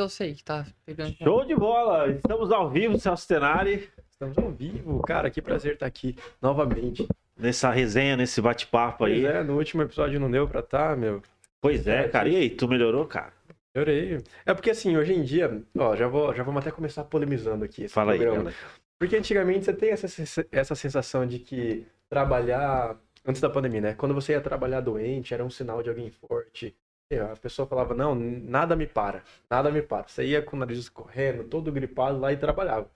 eu sei que tá pegando. Show de bola! Estamos ao vivo, Celso Tenari. Estamos ao vivo. Cara, que prazer estar aqui novamente. Nessa resenha, nesse bate-papo aí. Pois é, no último episódio não deu pra estar, meu. Pois é, cara. E aí, tu melhorou, cara? Melhorei. É porque assim, hoje em dia, ó, já, vou, já vamos até começar polemizando aqui. esse Fala aí, programa. galera. Porque antigamente você tem essa, essa sensação de que trabalhar. Antes da pandemia, né? Quando você ia trabalhar doente, era um sinal de alguém forte. A pessoa falava: Não, nada me para, nada me para. Você ia com o nariz escorrendo, todo gripado lá e trabalhava.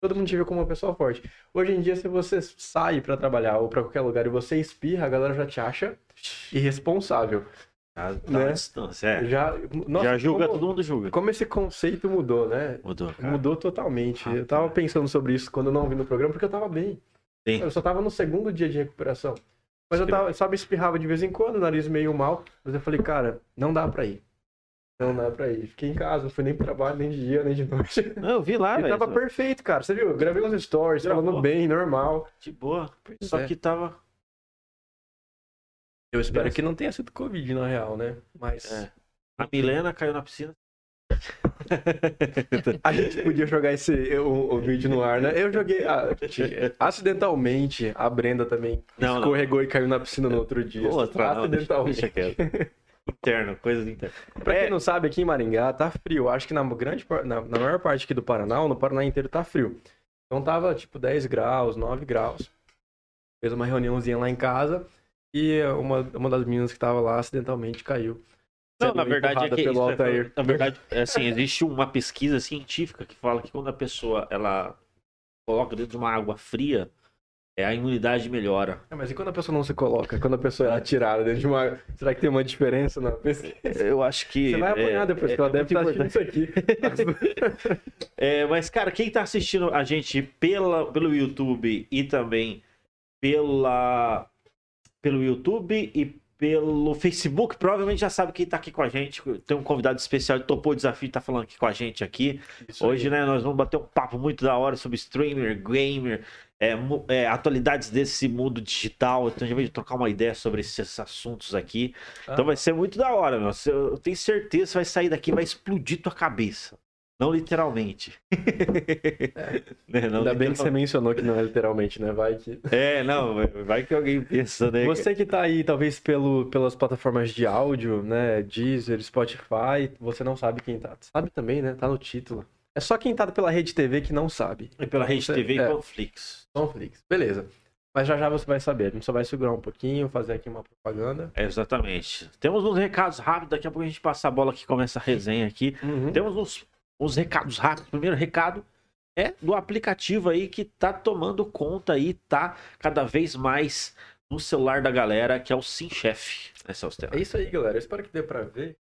Todo mundo te vê como uma pessoa forte. Hoje em dia, se você sai pra trabalhar ou pra qualquer lugar e você espirra, a galera já te acha irresponsável. Tá, tá Né? distância, é. Já, nossa, Já julga, como, todo mundo julga. como esse conceito mudou, né? Mudou, cara. Mudou totalmente. Ah, eu tava pensando sobre isso quando eu não vi no programa, porque eu tava bem. Sim. Eu só tava no segundo dia de recuperação. Mas eu tava, sabe, espirrava de vez em quando, nariz meio mal. Mas eu falei, cara, não dá pra ir. Não dá pra ir. Fiquei em casa, não fui nem pro trabalho, nem de dia, nem de noite. Não, eu vi lá, velho. tava perfeito, cara. Você viu? Eu gravei uns stories, Gravou. falando bem, normal. De boa. Pois Só é. que tava. Eu espero Beleza. que não tenha sido Covid, na real, né? Mas É. A Milena caiu na piscina. a gente podia jogar esse, o, o vídeo no ar, né? Eu joguei ah, acidentalmente, a Brenda também Não, não. escorregou e caiu na piscina no outro dia. Outra, não, deixa, acidentalmente. deixa quieto. Interno, coisas internas. Pra É. quem não sabe, aqui em Maringá tá frio. Acho que na grande na, na maior parte aqui do Paraná, ou no Paraná inteiro tá frio. Então tava tipo 10 graus, 9 graus. Fez uma reuniãozinha lá em casa e uma, uma das meninas que tava lá acidentalmente caiu. Não, na verdade é que pelo isso é- Altair. na verdade, é assim, existe uma pesquisa científica que fala que quando a pessoa ela coloca dentro de uma água fria, é a imunidade melhora. É, mas e quando a pessoa não se coloca? Quando a pessoa é atirada dentro de uma. Será que tem uma diferença na pesquisa? Eu acho que Você vai apanhar é- depois, é- que ela é deve estar assistindo isso aqui. É, mas, cara, quem tá assistindo a gente pela, pelo YouTube e também pela, pelo YouTube e pelo Facebook, provavelmente já sabe quem tá aqui com a gente. Tem um convidado especial que topou o desafio e tá falando aqui com a gente aqui. Hoje, né, nós vamos bater um papo muito da hora sobre streamer, gamer, é, é, atualidades desse mundo digital. Então, a gente vai trocar uma ideia sobre esses assuntos aqui. Então, Ah. vai ser muito da hora, meu. Eu tenho certeza que você vai sair daqui vai explodir tua cabeça. Não literalmente. Né, não Ainda bem que você mencionou que não é literalmente, né? Vai que. É, não, vai- que alguém pensa, né? Você que tá aí, talvez pelo, pelas plataformas de áudio, né? Deezer, Spotify, você não sabe quem tá. Sabe também, né? Tá no título. É só quem tá pela Rede TV que não sabe. E pela Rede Você- TV e é. Conflix. Netflix. Beleza. Mas já já você vai saber. A gente só vai segurar um pouquinho, fazer aqui uma propaganda. É, exatamente. Temos uns recados rápidos, daqui a pouco a gente passa a bola que começa a resenha aqui. Uhum. Temos uns, uns recados rápidos. Primeiro recado é do aplicativo aí que tá tomando conta aí, tá cada vez mais no celular da galera, que é o SimChef. Né? É isso aí, galera. Eu espero que dê pra ver.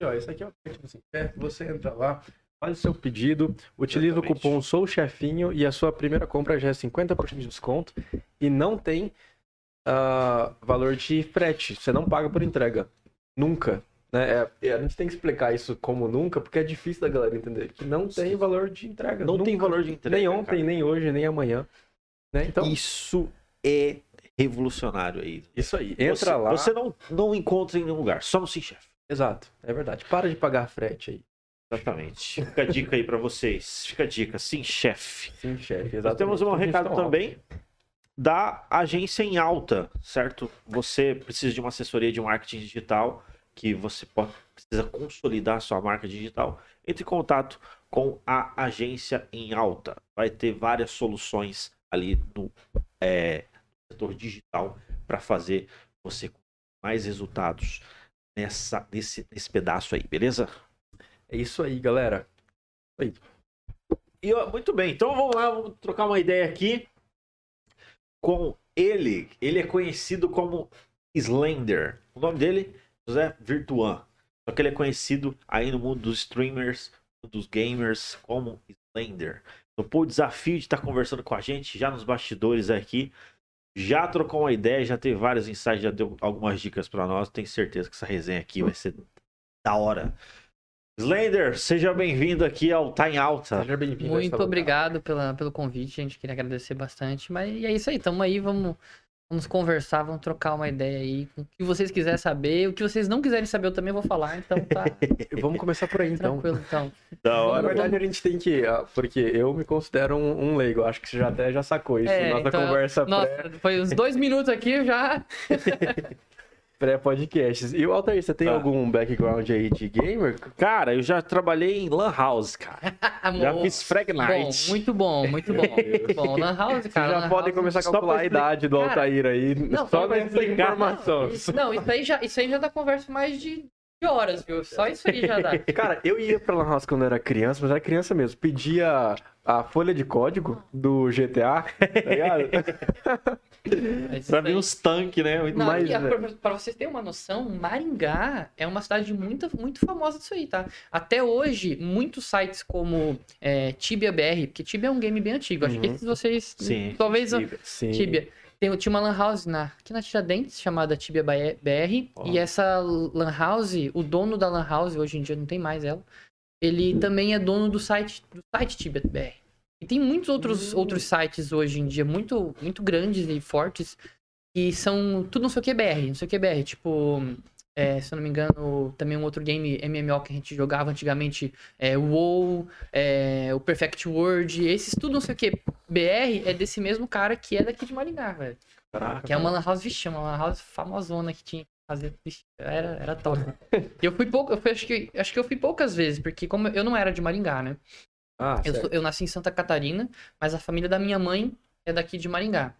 E, ó, esse aqui é o aplicativo. É, você entra lá, faz o seu pedido, utiliza Exatamente. o cupom Sou Chefinho e a sua primeira compra já é 50% de desconto e não tem ah, valor de frete. Você não paga por entrega. Nunca. Né? É, a gente tem que explicar isso como nunca, porque é difícil da galera entender. Que não tem Sim. valor de entrega. Não Nunca. tem valor de entrega. Nem ontem, cara. nem hoje, nem amanhã. Né? Então, Isso é revolucionário aí. isso aí. Entra você, lá. Você não, não encontra em nenhum lugar, só no SimChef. Exato, é verdade. Para de pagar frete aí. Exatamente. Fica a dica aí pra vocês. Fica a dica, SimChef. Sim, chefe. Nós temos um Exatamente. Recado também da agência em alta, certo? Você precisa de uma assessoria de marketing digital, que você pode, precisa consolidar sua marca digital. Entre em contato com a agência em alta. Vai ter várias soluções ali no é, setor digital para fazer você mais resultados nessa, nesse, nesse pedaço aí, beleza? É isso aí, galera. E, ó, muito bem, então vamos lá, vamos trocar uma ideia aqui com ele. Ele é conhecido como Slender. O nome dele, José Virtuan. Só que ele é conhecido aí no mundo dos streamers, dos gamers, como Slender. Topou o desafio de estar conversando com a gente já nos bastidores aqui. Já trocou uma ideia, já teve vários insights, já deu algumas dicas para nós. Tenho certeza que essa resenha aqui vai ser da hora. Slender, seja bem-vindo aqui ao Tá em Alta. Seja bem-vindo. Muito obrigado pela, pelo convite, gente. Queria agradecer bastante. Mas e é isso aí, tamo aí, vamos Vamos conversar, vamos trocar uma ideia aí. O que vocês quiserem saber, o que vocês não quiserem saber, eu também vou falar. Então tá Vamos começar por aí, então. tranquilo. Então, Da Na hora. verdade, a gente tem que. ah, Porque eu me considero um, um leigo. Acho que você já até já sacou isso. É, Nossa então, conversa nossa, foi uns dois minutos aqui eu já. pré- pré-podcasts. e o Altair, você tem Ah. algum background aí de gamer? Cara, eu já trabalhei em Lan House, cara. Já fiz Frag Bom, Night. muito bom, muito bom. Muito bom. Lan House, Vocês cara. já Lan podem House- começar a calcular a idade do Cara, Altair aí. não, só nessa explicar. informação. Isso- Não, isso aí, já, isso aí já dá conversa mais de, de horas, viu? Só isso aí já dá. Cara, eu ia pra Lan House quando eu era criança, mas era criança mesmo. Pedia a folha de código do GTA, tá ligado? Pra ver uns tanques, né? Muito Não, Mas, e a- é. pra, pra vocês terem uma noção, Maringá é uma cidade muito, muito famosa disso aí, tá? Até hoje, muitos sites como é, Tibia BR, porque Tibia é um game bem antigo, acho que Uhum. esses vocês Sim, talvez Sim. Tibia. Tem, tinha uma lan house na, aqui na Tiradentes, chamada Tibia BR. Ó. E essa lan house, o dono da lan house, hoje em dia não tem mais ela, ele também é dono do site, do site Tibia BR. E tem muitos outros, Hum. outros sites hoje em dia, muito, muito grandes e fortes, que são tudo não sei o que BR, não sei o que BR. Tipo, é, se eu não me engano, também um outro game MMO que a gente jogava antigamente, é, WoW, é, o Perfect World, esses tudo não sei o que BR é desse mesmo cara que é daqui de Maringá, velho. Caraca. Que é uma lan house, vixe, uma lan house famosona que tinha fazer, era, era top. E eu fui pouco, eu fui, acho que, acho que eu fui poucas vezes, porque como eu não era de Maringá, né? Ah, Eu, sou- eu nasci em Santa Catarina, mas a família da minha mãe é daqui de Maringá.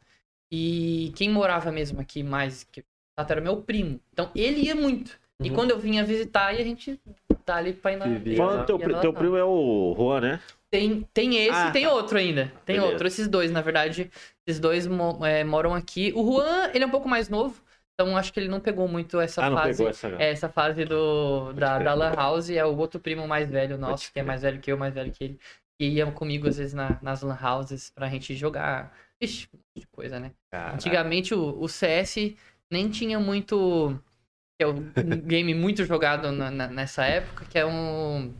E quem morava mesmo aqui mais que era meu primo. Então ele ia muito. E Uhum. quando eu vinha visitar, e a gente tá ali pra ir na. Fã, teu, ia lá, teu não. primo é o Juan, né? Tem, tem esse Ah, e tem tá. outro ainda. Tem Beleza. outro. Esses dois, na verdade, esses dois mo- é, moram aqui. O Juan, ele é um pouco mais novo. Então acho que ele não pegou muito essa ah, não fase. pegou essa. É, essa fase do, da, da Lan House é o outro primo mais velho nosso, Pode que é mais velho que eu, mais velho que ele. Que ia comigo, às vezes, na- nas Lan Houses pra gente jogar. Ixi, um monte de coisa, né? Caraca. Antigamente o, o CS nem tinha muito. Que é um game muito jogado na- na- nessa época, que é um.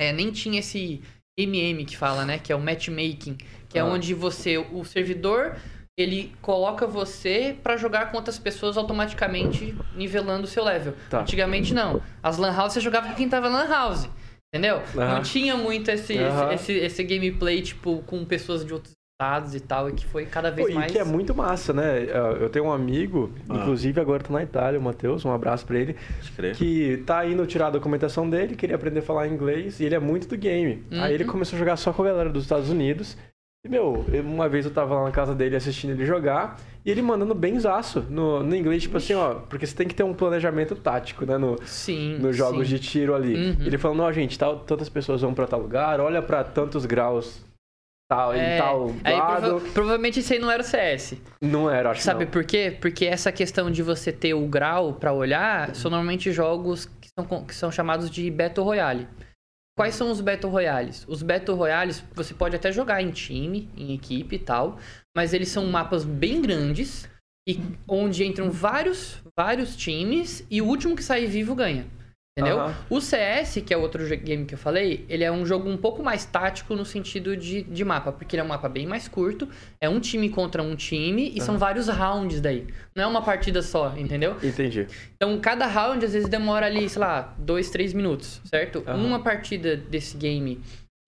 É, nem tinha esse MM que fala, né? Que é o matchmaking. Que é Ah. onde você. O servidor. Ele coloca você pra jogar com outras pessoas automaticamente nivelando o seu level. Tá. Antigamente não. As lan house você jogava com quem tava na lan house. Entendeu? Não tinha muito esse, esse, esse, esse gameplay, tipo, com pessoas de outros estados e tal, e que foi cada vez Pô, mais. E que é muito massa, né? Eu tenho um amigo, Ah. inclusive agora tá na Itália, o Matheus, um abraço pra ele, que tá indo tirar a documentação dele, queria aprender a falar inglês, e ele é muito do game. Uhum. Aí ele começou a jogar só com a galera dos Estados Unidos. E, meu, eu- uma vez eu tava lá na casa dele assistindo ele jogar, e ele mandando benzaço no, no inglês, tipo assim, ó, porque você tem que ter um planejamento tático, né? No, Sim. nos jogos sim. de tiro ali. Uhum. Ele falando, ó, gente, tal, tantas pessoas vão pra tal lugar, olha pra tantos graus tal, em É, tal aí lado. prova- provavelmente isso aí não era o CS. Não era, acho Sabe que por quê? Porque essa questão de você ter o grau pra olhar são normalmente jogos que são, que são chamados de Battle Royale. Quais são os Battle Royales? Os Battle Royales você pode até jogar em time, em equipe e tal, mas eles são mapas bem grandes e onde entram vários, vários times e o último que sair vivo ganha. Entendeu? O CS, que é outro game que eu falei, ele é um jogo um pouco mais tático no sentido de, de mapa, porque ele é um mapa bem mais curto, é um time contra um time e são vários rounds daí. Não é uma partida só, entendeu? Entendi. Então cada round às vezes demora ali, sei lá, dois, três minutos, certo? Uma partida desse game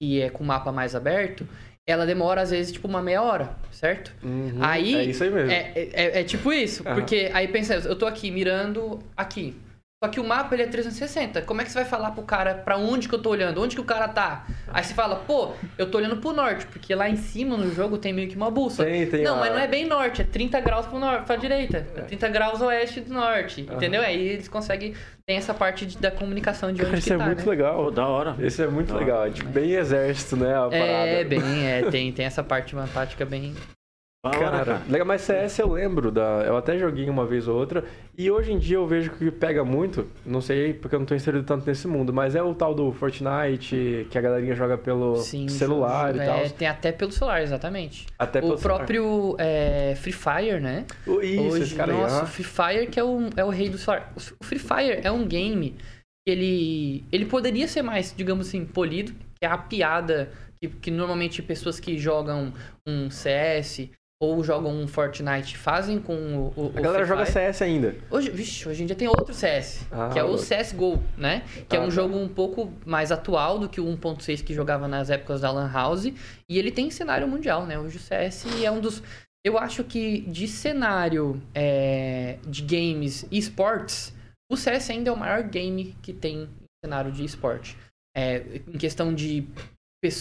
que é com o mapa mais aberto, ela demora às vezes tipo uma meia hora, certo? Uhum, Aí. É isso aí mesmo. É, é- é tipo isso. Aham. Porque aí pensa, eu tô aqui mirando aqui. Só que o mapa ele é 360. Como é que você vai falar pro cara pra onde que eu tô olhando? Onde que o cara tá? Aí você fala, pô, eu tô olhando pro norte, porque lá em cima no jogo tem meio que uma bússola. Tem, tem não, a- mas não é bem norte, é 30 graus pro norte, pra direita. É 30 graus oeste do norte. Aham. Entendeu? Aí eles conseguem. Tem essa parte de- da comunicação de onde Cara, que isso é tá. muito né? legal. Da hora. Esse é muito Da legal. É tipo bem exército, né? A É, parada. bem, é, tem, tem essa parte uma tática bem. Cara, legal, mas CS eu lembro, da, eu até joguei uma vez ou outra, e hoje em dia eu vejo que pega muito, não sei porque eu não tô inserido tanto nesse mundo, mas é o tal do Fortnite, que a galerinha joga pelo Sim, celular e é, tal. Tem até pelo celular, exatamente. Até pelo o próprio é, Free Fire, né? Isso, Hoje, esse cara aí. nossa, o. Free Fire que é o, é o rei do celular. O Free Fire é um game que ele, ele poderia ser mais, digamos assim, polido, que é a piada que, que normalmente pessoas que jogam um CS ou jogam um Fortnite, fazem com o, o A galera joga. CS ainda. Hoje, vixe, hoje em dia tem outro CS, Ah, que é o. CSGO, né? Que é Ah, um tá. jogo um pouco mais atual do que o 1.6 que jogava nas épocas da Lan House. E ele tem cenário mundial, né? Hoje o CS é um dos... Eu acho que de cenário é, de games e esportes, o CS ainda é o maior game que tem em cenário de esporte. É, em questão de,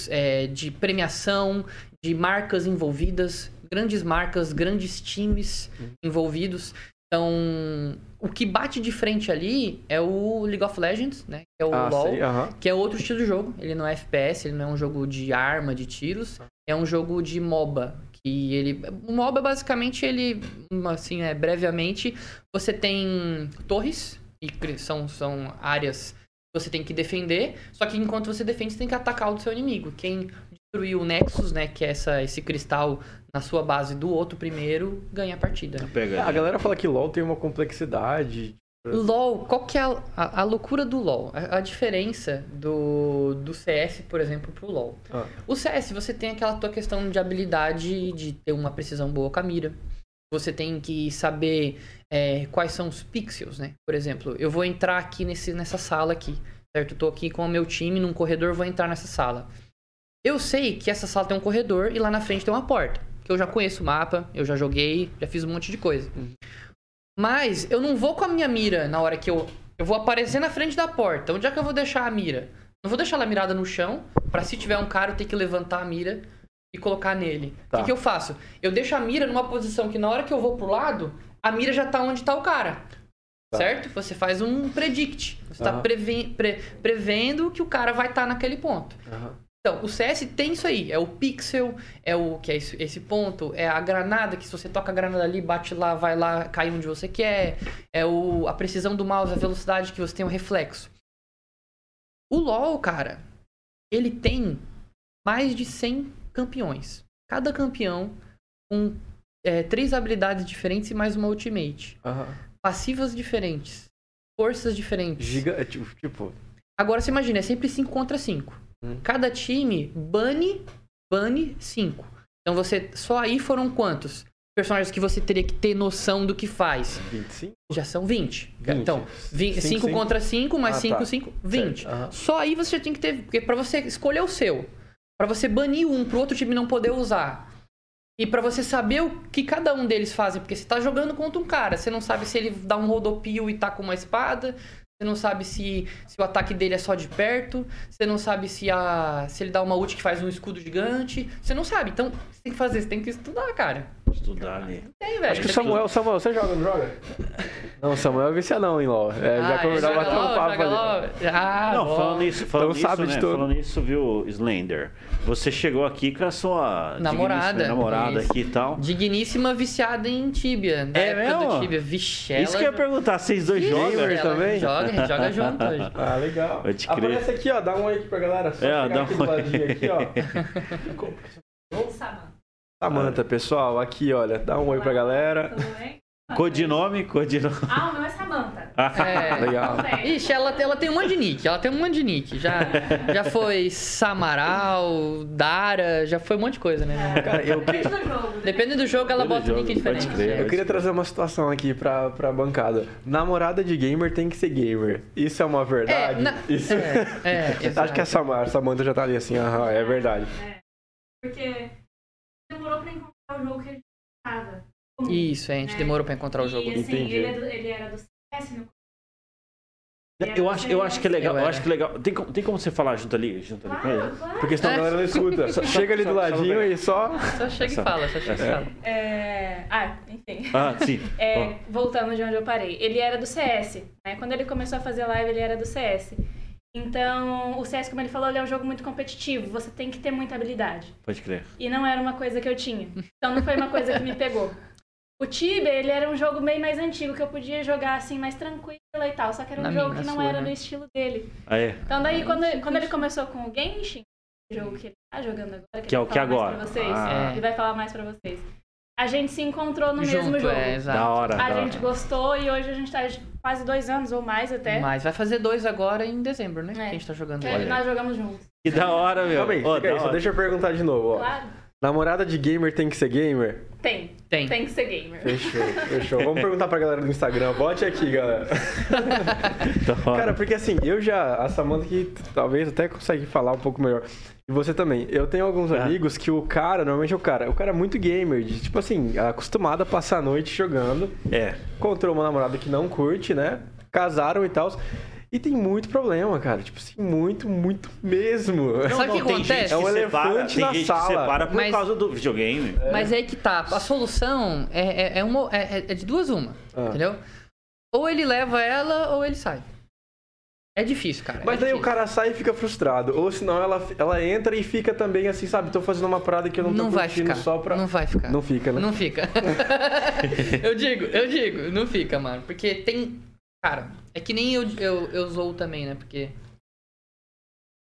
é, de premiação, de marcas envolvidas, grandes marcas, grandes times envolvidos. Então, o que bate de frente ali é o League of Legends, né? Que é o ah, LoL, sei, aham. que é outro estilo de jogo. Ele não é FPS, ele não é um jogo de arma, de tiros. É um jogo de MOBA. Que ele. O MOBA, basicamente, ele. Assim, é, brevemente, você tem torres, e são, são áreas que você tem que defender. Só que enquanto você defende, você tem que atacar o do seu inimigo. Quem destruir o Nexus, né? Que é essa, esse cristal na sua base do outro primeiro, ganha a partida. Pega A galera fala que LoL tem uma complexidade. LoL, qual que é a, a, a loucura do LoL? A, a diferença do, do CS, por exemplo, pro LoL. Ah. O CS, você tem aquela tua questão de habilidade de ter uma precisão boa com a mira. Você tem que saber é, quais são os pixels, né? Por exemplo, eu vou entrar aqui nesse, nessa sala aqui, certo? Eu tô aqui com o meu time num corredor, vou entrar nessa sala. Eu sei que essa sala tem um corredor e lá na frente tem uma porta. Que eu já conheço o mapa, eu já joguei, já fiz um monte de coisa. Mas eu não vou com a minha mira na hora que eu. Eu vou aparecer na frente da porta. Onde é que eu vou deixar a mira? Não vou deixar ela mirada no chão, pra se tiver um cara eu ter que levantar a mira e colocar nele. O Tá. que, que eu faço? Eu deixo a mira numa posição que na hora que eu vou pro lado, a mira já tá onde tá o cara. Tá. Certo? Você faz um predict. Você tá Aham. preven- pre- prevendo que o cara vai estar naquele ponto. Aham. Então, o CS tem isso aí. É o pixel, é o que é esse, esse ponto, é a granada, que se você toca a granada ali, bate lá, vai lá, cai onde você quer. É o, a precisão do mouse, a velocidade que você tem, o reflexo. O LoL, cara, ele tem mais de 100 campeões. Cada campeão com é, três habilidades diferentes e mais uma ultimate. Aham. Passivas diferentes. Forças diferentes. Giga, é tipo, tipo, Agora você imagina, é sempre 5 contra 5. Hum. Cada time bane, bane 5. Então você. Só aí foram quantos? Personagens que você teria que ter noção do que faz. 25? Já são 20. 20. Então, 5 Cinco, contra 5, mais Ah, 5, tá. 5, 20. Certo, aham. Só aí você já tem que ter. Porque pra você escolher o seu, pra você banir um pro outro time não poder usar. E pra você saber o que cada um deles fazem, porque você tá jogando contra um cara, você não sabe se ele dá um rodopio e tá com uma espada, você não sabe se, se o ataque dele é só de perto, você não sabe se, a, se ele dá uma ult que faz um escudo gigante, você não sabe. Então, você tem que fazer, você tem que estudar, cara. Estudar ali. Tem, velho. Acho que o Você tem Samuel, Samuel, você joga, não joga? Não, o Samuel é viciadão em LoL. É, já Ah, conversava joga bater um papo ali. Ah, Não, falando nisso, falando Então de né? tudo. Falando nisso, viu, Slender? Você chegou aqui com a sua Namorada. digníssima namorada aqui e tal. Digníssima viciada em Tibia. Da É época mesmo? do Tibia. Vixe, ela... Isso que eu ia perguntar, vocês dois Vixe, jogam? Também? Joga, a gente joga junto hoje. Ah, legal. Pode crer. Aparece aqui, ó. Dá um oi aqui pra galera. Só É, dá aqui um do oi. ladinho aqui, ó. Samanta. Samanta, pessoal, aqui, olha. Dá um oi pra galera. Tudo bem? Codinome, codinome. Ah, o meu é Samanta. É. Legal. Ixi, ela, ela tem um monte de nick. Ela tem um monte de nick. Já, já foi Samaral, Dara, já foi um monte de coisa, né? Cara, eu, Depende do jogo. Depende do jogo, ela Depende bota um nick jogo, pode diferente. crer. eu queria trazer uma situação aqui pra, pra bancada. Namorada de gamer tem que ser gamer. Isso é uma verdade? É, na- Isso... é, é, Acho que a Samara, a Samanta já tá ali assim, aham, é verdade. Porque demorou pra encontrar o jogo que a gente tava. Isso, é, a gente demorou pra encontrar o jogo. E assim, Entendi. ele, é do- ele era do Eu acho, eu acho que é legal, Eu acho que é legal. Tem como, tem como você falar junto ali, junto ali com ele? Porque senão a galera não escuta. Só- Chega ali do só- ladinho e só. Só chega e fala, só chega e É. fala. É... Ah, enfim. Ah, sim. É, voltando de onde eu parei. Ele era do CS, né? Quando ele começou a fazer live, ele era do CS. Então, o CS, como ele falou, ele é um jogo muito competitivo. Você tem que ter muita habilidade. Pode crer. E não era uma coisa que eu tinha. Então, não foi uma coisa que me pegou. O Tibia, ele era um jogo bem mais antigo, que eu podia jogar assim, mais tranquilo e tal. Só que era um Na jogo minha, que não sua, era né? do estilo dele. Ah, é. Então, daí, quando, quando ele começou com o Genshin, o jogo que ele tá jogando agora, Que é ele o vai que falar mais agora? Pra vocês, Ah. Ele vai falar mais pra vocês. A gente se encontrou no mesmo Junto, jogo. é, exato. Da hora. A da gente hora. gostou e hoje a gente tá quase dois anos ou mais até. Mas vai fazer dois agora em dezembro, né? Que É. a gente tá jogando Que agora. nós jogamos juntos. Que da hora, meu. Calma aí, da aí, só deixa eu perguntar de novo, ó. Claro. Namorada de gamer tem que ser gamer? Tem. Tem. Tem que ser gamer. Fechou, fechou. Vamos perguntar pra galera do Instagram. Bote aqui, galera. Cara, porque assim, eu já. A Samanta que talvez até consegue falar um pouco melhor. E você também. Eu tenho alguns É. amigos que o cara, normalmente é o cara, o cara é muito gamer, de, tipo assim, acostumado a passar a noite jogando. é. Encontrou uma namorada que não curte, né? Casaram e tal. E tem muito problema, cara. Tipo assim, muito, muito mesmo. Sabe o que tem acontece? gente É um separa, elefante tem na gente sala. que separa por Mas- causa do videogame. Mas é aí que tá. A solução é, é, é uma, é, é de duas uma. Ah. Entendeu? Ou ele leva ela ou ele sai. É difícil, cara. Mas é daí o difícil. cara sai e fica frustrado. Ou senão ela, ela entra e fica também assim, sabe? Tô fazendo uma parada que eu não tô não vai curtindo ficar. só pra. Não vai ficar. Não fica, né? Não fica. eu digo, eu digo, não fica, mano. Porque tem. Cara, é que nem eu, eu, eu zoo também, né? Porque.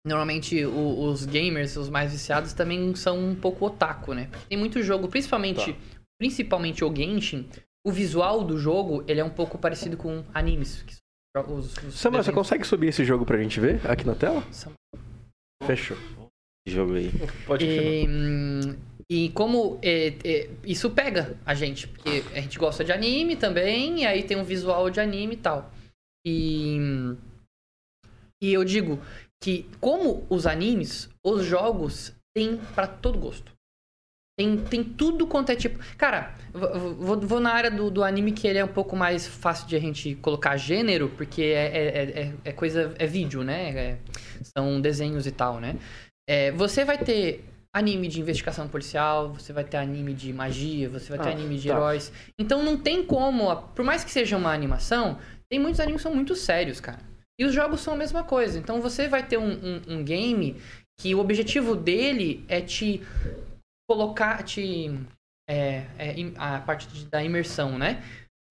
Normalmente o- os gamers, os mais viciados, também são um pouco otaku, né? Porque tem muito jogo, principalmente, Tá. principalmente o Genshin, o visual do jogo, ele é um pouco parecido com animes. Que os, os Samuel, você consegue subir esse jogo pra gente ver aqui na tela? São- Fechou. Jogo aí. Pode chamar. E, hum, e como é, é, isso pega a gente, porque a gente gosta de anime também, e aí tem um visual de anime e tal. E, e eu digo que, como os animes, os jogos têm pra todo gosto. Tem, tem tudo quanto é tipo. Cara, vou, vou- vou na área do, do anime que ele é um pouco mais fácil de a gente colocar gênero, porque é, é, é, é coisa. É vídeo, né? É- são desenhos e tal, né? É, você vai ter anime de investigação policial, você vai ter anime de magia, você vai ter Ah, anime de tá. heróis. Então não tem como, por mais que seja uma animação, tem muitos animes que são muito sérios, cara. E os jogos são a mesma coisa. Então você vai ter um, um- um game que o objetivo dele é te colocar, te. É, é, a parte de- da imersão, né?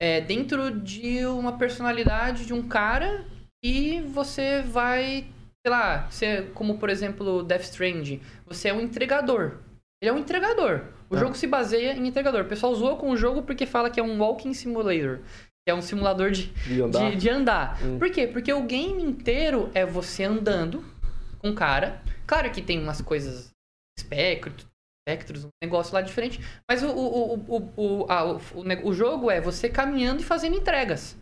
É, dentro de uma personalidade de um cara e você vai, sei lá, ser como por exemplo Death Stranding, você é um entregador. Ele é um entregador. O Ah. jogo se baseia em entregador. O pessoal zoa com o jogo porque fala que é um walking simulator, que é um simulador de, De andar. de, de andar. Hum. Por quê? Porque o game inteiro é você andando com o cara. Claro que tem umas coisas espectro, espectros, um negócio lá diferente. Mas o, o, o, o, o, ah, o, o jogo é você caminhando e fazendo entregas.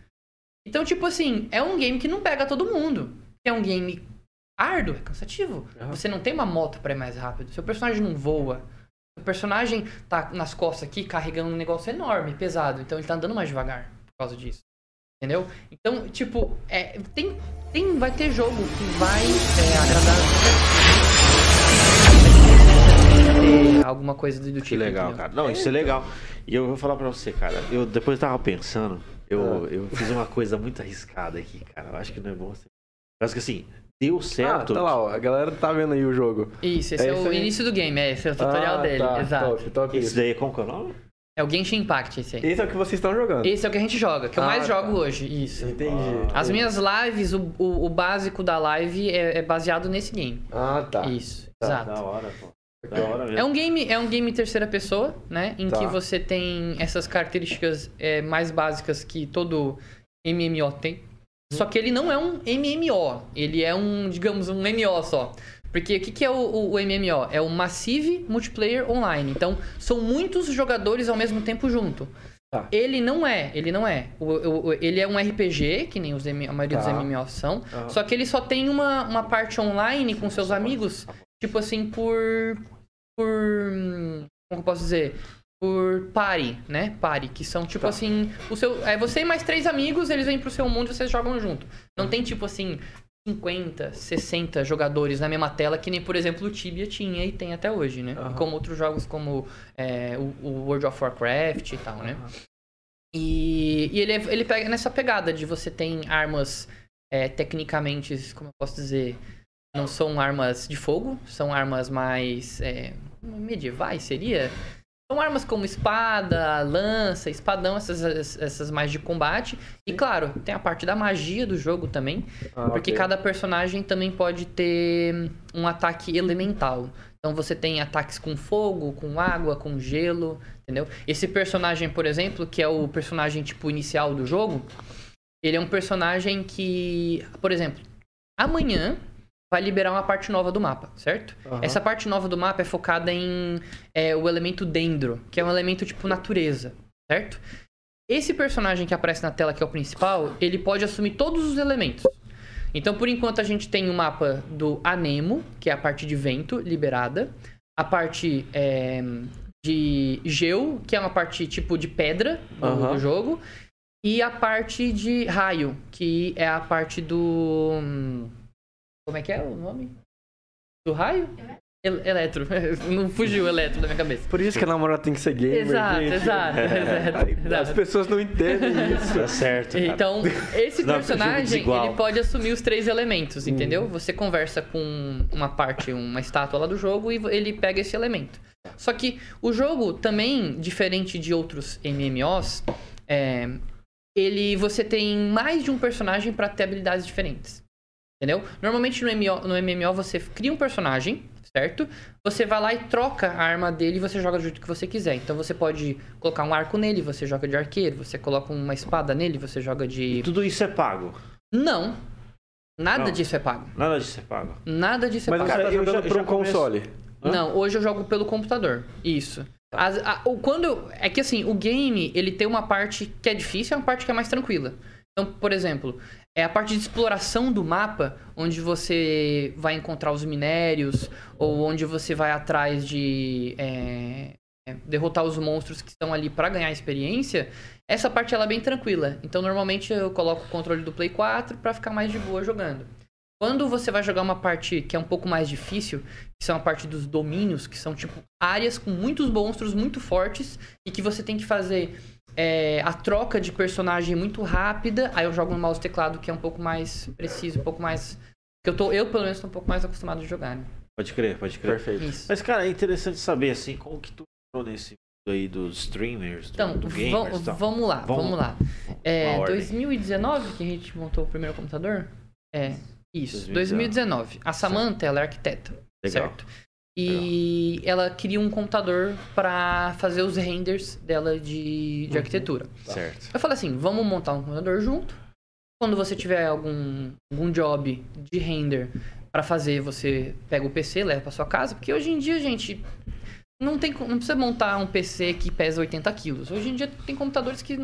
Então, tipo assim, é um game que não pega todo mundo. É um game árduo, é cansativo. Aham. Você não tem uma moto pra ir mais rápido. Seu personagem não voa. O personagem tá nas costas aqui carregando um negócio enorme, pesado. Então ele tá andando mais devagar por causa disso. Entendeu? Então, tipo, é, tem, tem, vai ter jogo que vai é, agradar. Ter alguma coisa do, do tipo. Que legal, entendeu? cara. Não, isso é legal. E eu vou falar pra você, cara. Eu depois tava pensando, eu, Ah. eu fiz uma coisa muito arriscada aqui, cara. Eu acho que não é bom você. Mas que assim, deu Ah, certo. tá lá, ó. A galera tá vendo aí o jogo. Isso, esse É é, isso o aí. início do game, é, esse é o tutorial Ah, dele. tá, Exato. Top, top. Esse daí, como que é o nome? É o Genshin Impact, esse aí. Esse é o que vocês estão jogando. Esse é o que a gente joga, que eu Ah, mais tá. jogo hoje. Isso. Entendi. As minhas lives, o, o, o básico da live é, é baseado nesse game. Ah, tá. Isso, Tá, exato. Da hora, pô. Da hora mesmo. É um game, é um game em terceira pessoa, né? Em Tá. que você tem essas características é, mais básicas que todo MMO tem. Só que ele não é um MMO, ele é um, digamos, um MO só. Porque o que, que é o, o- o MMO? É o Massive Multiplayer Online. Então, são muitos jogadores ao mesmo tempo junto. Tá. Ele não é, ele não é. O- ele é um RPG, que nem os, a maioria Tá. dos MMOs são. Só que ele só tem uma, uma parte online com seus amigos, tipo assim, por. Por. hum, Como eu posso dizer? Por party, né? Party, que são tipo Tá. assim. O seu, é você e mais três amigos, eles vêm pro seu mundo e vocês jogam junto. Não tem tipo assim. 50, 60 jogadores na mesma tela, que nem, por exemplo, o Tibia tinha e tem até hoje, né? Aham. Como outros jogos como é, o, o World of Warcraft e tal, né? E, e ele, é- ele pega nessa pegada de você tem armas é, tecnicamente, como eu posso dizer, não são armas de fogo, são armas mais é, medievais, seria? São armas como espada, lança, espadão, essas, essas mais de combate. E claro, tem a parte da magia do jogo também, Ah, porque ok. cada personagem também pode ter um ataque elemental. Então você tem ataques com fogo, com água, com gelo, entendeu? Esse personagem, por exemplo, que é o personagem tipo inicial do jogo, ele é um personagem que, por exemplo, amanhã vai liberar uma parte nova do mapa, certo? Aham. Essa parte nova do mapa é focada em é, o elemento dendro, que é um elemento tipo natureza, certo? Esse personagem que aparece na tela, que é o principal, ele pode assumir todos os elementos. Então, por enquanto, a gente tem o mapa do Anemo, que é a parte de vento liberada. A parte é, de gel, que é uma parte tipo de pedra do, Aham. do jogo. E a parte de raio, que é a parte do. Hum, Como é que é o nome? Do raio? El- eletro. Não fugiu o eletro da minha cabeça. Por isso que a namorada tem que ser gamer, Exato, gente. exato, exato, exato. As pessoas não entendem isso. Tá certo. cara. Então, esse jogo personagem, ele pode assumir os três elementos, entendeu? Você conversa com uma parte, uma estátua lá do jogo e ele pega esse elemento. Só que o jogo também, diferente de outros MMOs, é, ele você tem mais de um personagem para ter habilidades diferentes. Entendeu? Normalmente no MMO, no MMO você cria um personagem, certo? Você vai lá e troca a arma dele e você joga do jeito que você quiser. Então você pode colocar um arco nele, você joga de arqueiro. Você coloca uma espada nele, você joga de. E tudo isso é pago. Não. Nada Não. disso é pago. Nada disso é pago. Nada disso é Mas pago. você tá Cara, eu jogando por já um console. Hã? Não, hoje eu jogo pelo computador. Isso. As- a- o- quando é que assim, o game, ele tem uma parte que é difícil e uma parte que é mais tranquila. Então, por exemplo, é a parte de exploração do mapa, onde você vai encontrar os minérios, ou onde você vai atrás de é, é, derrotar os monstros que estão ali para ganhar experiência. Essa parte ela é bem tranquila. Então, normalmente eu coloco o controle do Play 4 para ficar mais de boa jogando. Quando você vai jogar uma parte que é um pouco mais difícil, que são a parte dos domínios, que são tipo áreas com muitos monstros muito fortes e que você tem que fazer é, a troca de personagem muito rápida. Aí eu jogo no mouse e teclado que é um pouco mais preciso, um pouco mais. Que eu tô, eu pelo menos tô um pouco mais acostumado a jogar, né? Pode crer, pode crer. Perfeito. Isso. Mas, cara, é interessante saber, assim, como que tu entrou nesse mundo aí dos streamers, do, Então, do gamers e tal. vamos lá, Vamos- vamos lá. É, ordem. 2019 que a gente montou o primeiro computador? É, isso, 2019. 2019. A Samantha, ela é arquiteta, Legal. certo? E ela queria um computador pra fazer os renders dela de, de Uhum. arquitetura. Certo. Eu falei assim, vamos montar um computador junto. Quando você tiver algum, algum job de render pra fazer, você pega o PC, leva pra sua casa. Porque hoje em dia, gente, não, tem, não precisa montar um PC que pesa 80 quilos. Hoje em dia tem computadores que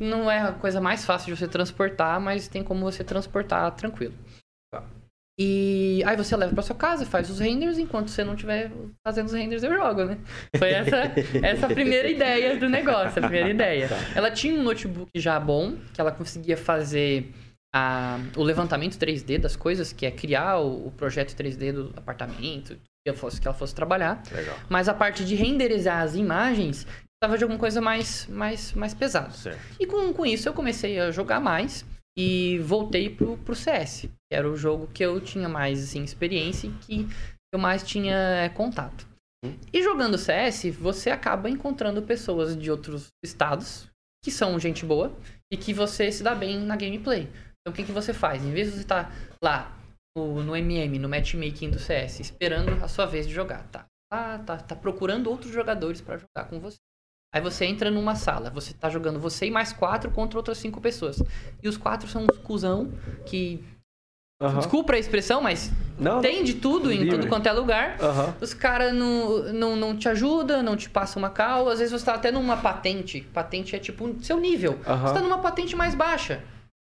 não é a coisa mais fácil de você transportar, mas tem como você transportar tranquilo. Tá. E aí você leva pra sua casa, faz os renders, enquanto você não estiver fazendo os renders, eu jogo, né? Foi essa, essa a primeira ideia do negócio, a primeira ideia. Ela tinha um notebook já bom, que ela conseguia fazer a, o levantamento 3D das coisas, que é criar o, o projeto 3D do apartamento, que ela fosse, que ela fosse trabalhar. Legal. Mas a parte de renderizar as imagens estava de alguma coisa mais, mais, mais pesada. E com, com isso eu comecei a jogar mais e voltei pro, pro CS, que era o jogo que eu tinha mais assim, experiência e que eu mais tinha é, contato. E jogando CS, você acaba encontrando pessoas de outros estados que são gente boa e que você se dá bem na gameplay. Então o que, que você faz? Em vez de você estar lá no, no MM, no matchmaking do CS, esperando a sua vez de jogar, tá? Tá, tá, tá procurando outros jogadores pra jogar com você. Aí você entra numa sala, você tá jogando você e mais quatro contra outras cinco pessoas. E os quatro são uns cuzão que. Aham. Desculpa a expressão, mas Não, tem de tudo em Livre. tudo quanto é lugar. Aham. Os caras não, não, não te ajudam, não te passam uma cal. Às vezes você tá até numa patente. Patente é tipo seu nível. Aham. Você tá numa patente mais baixa.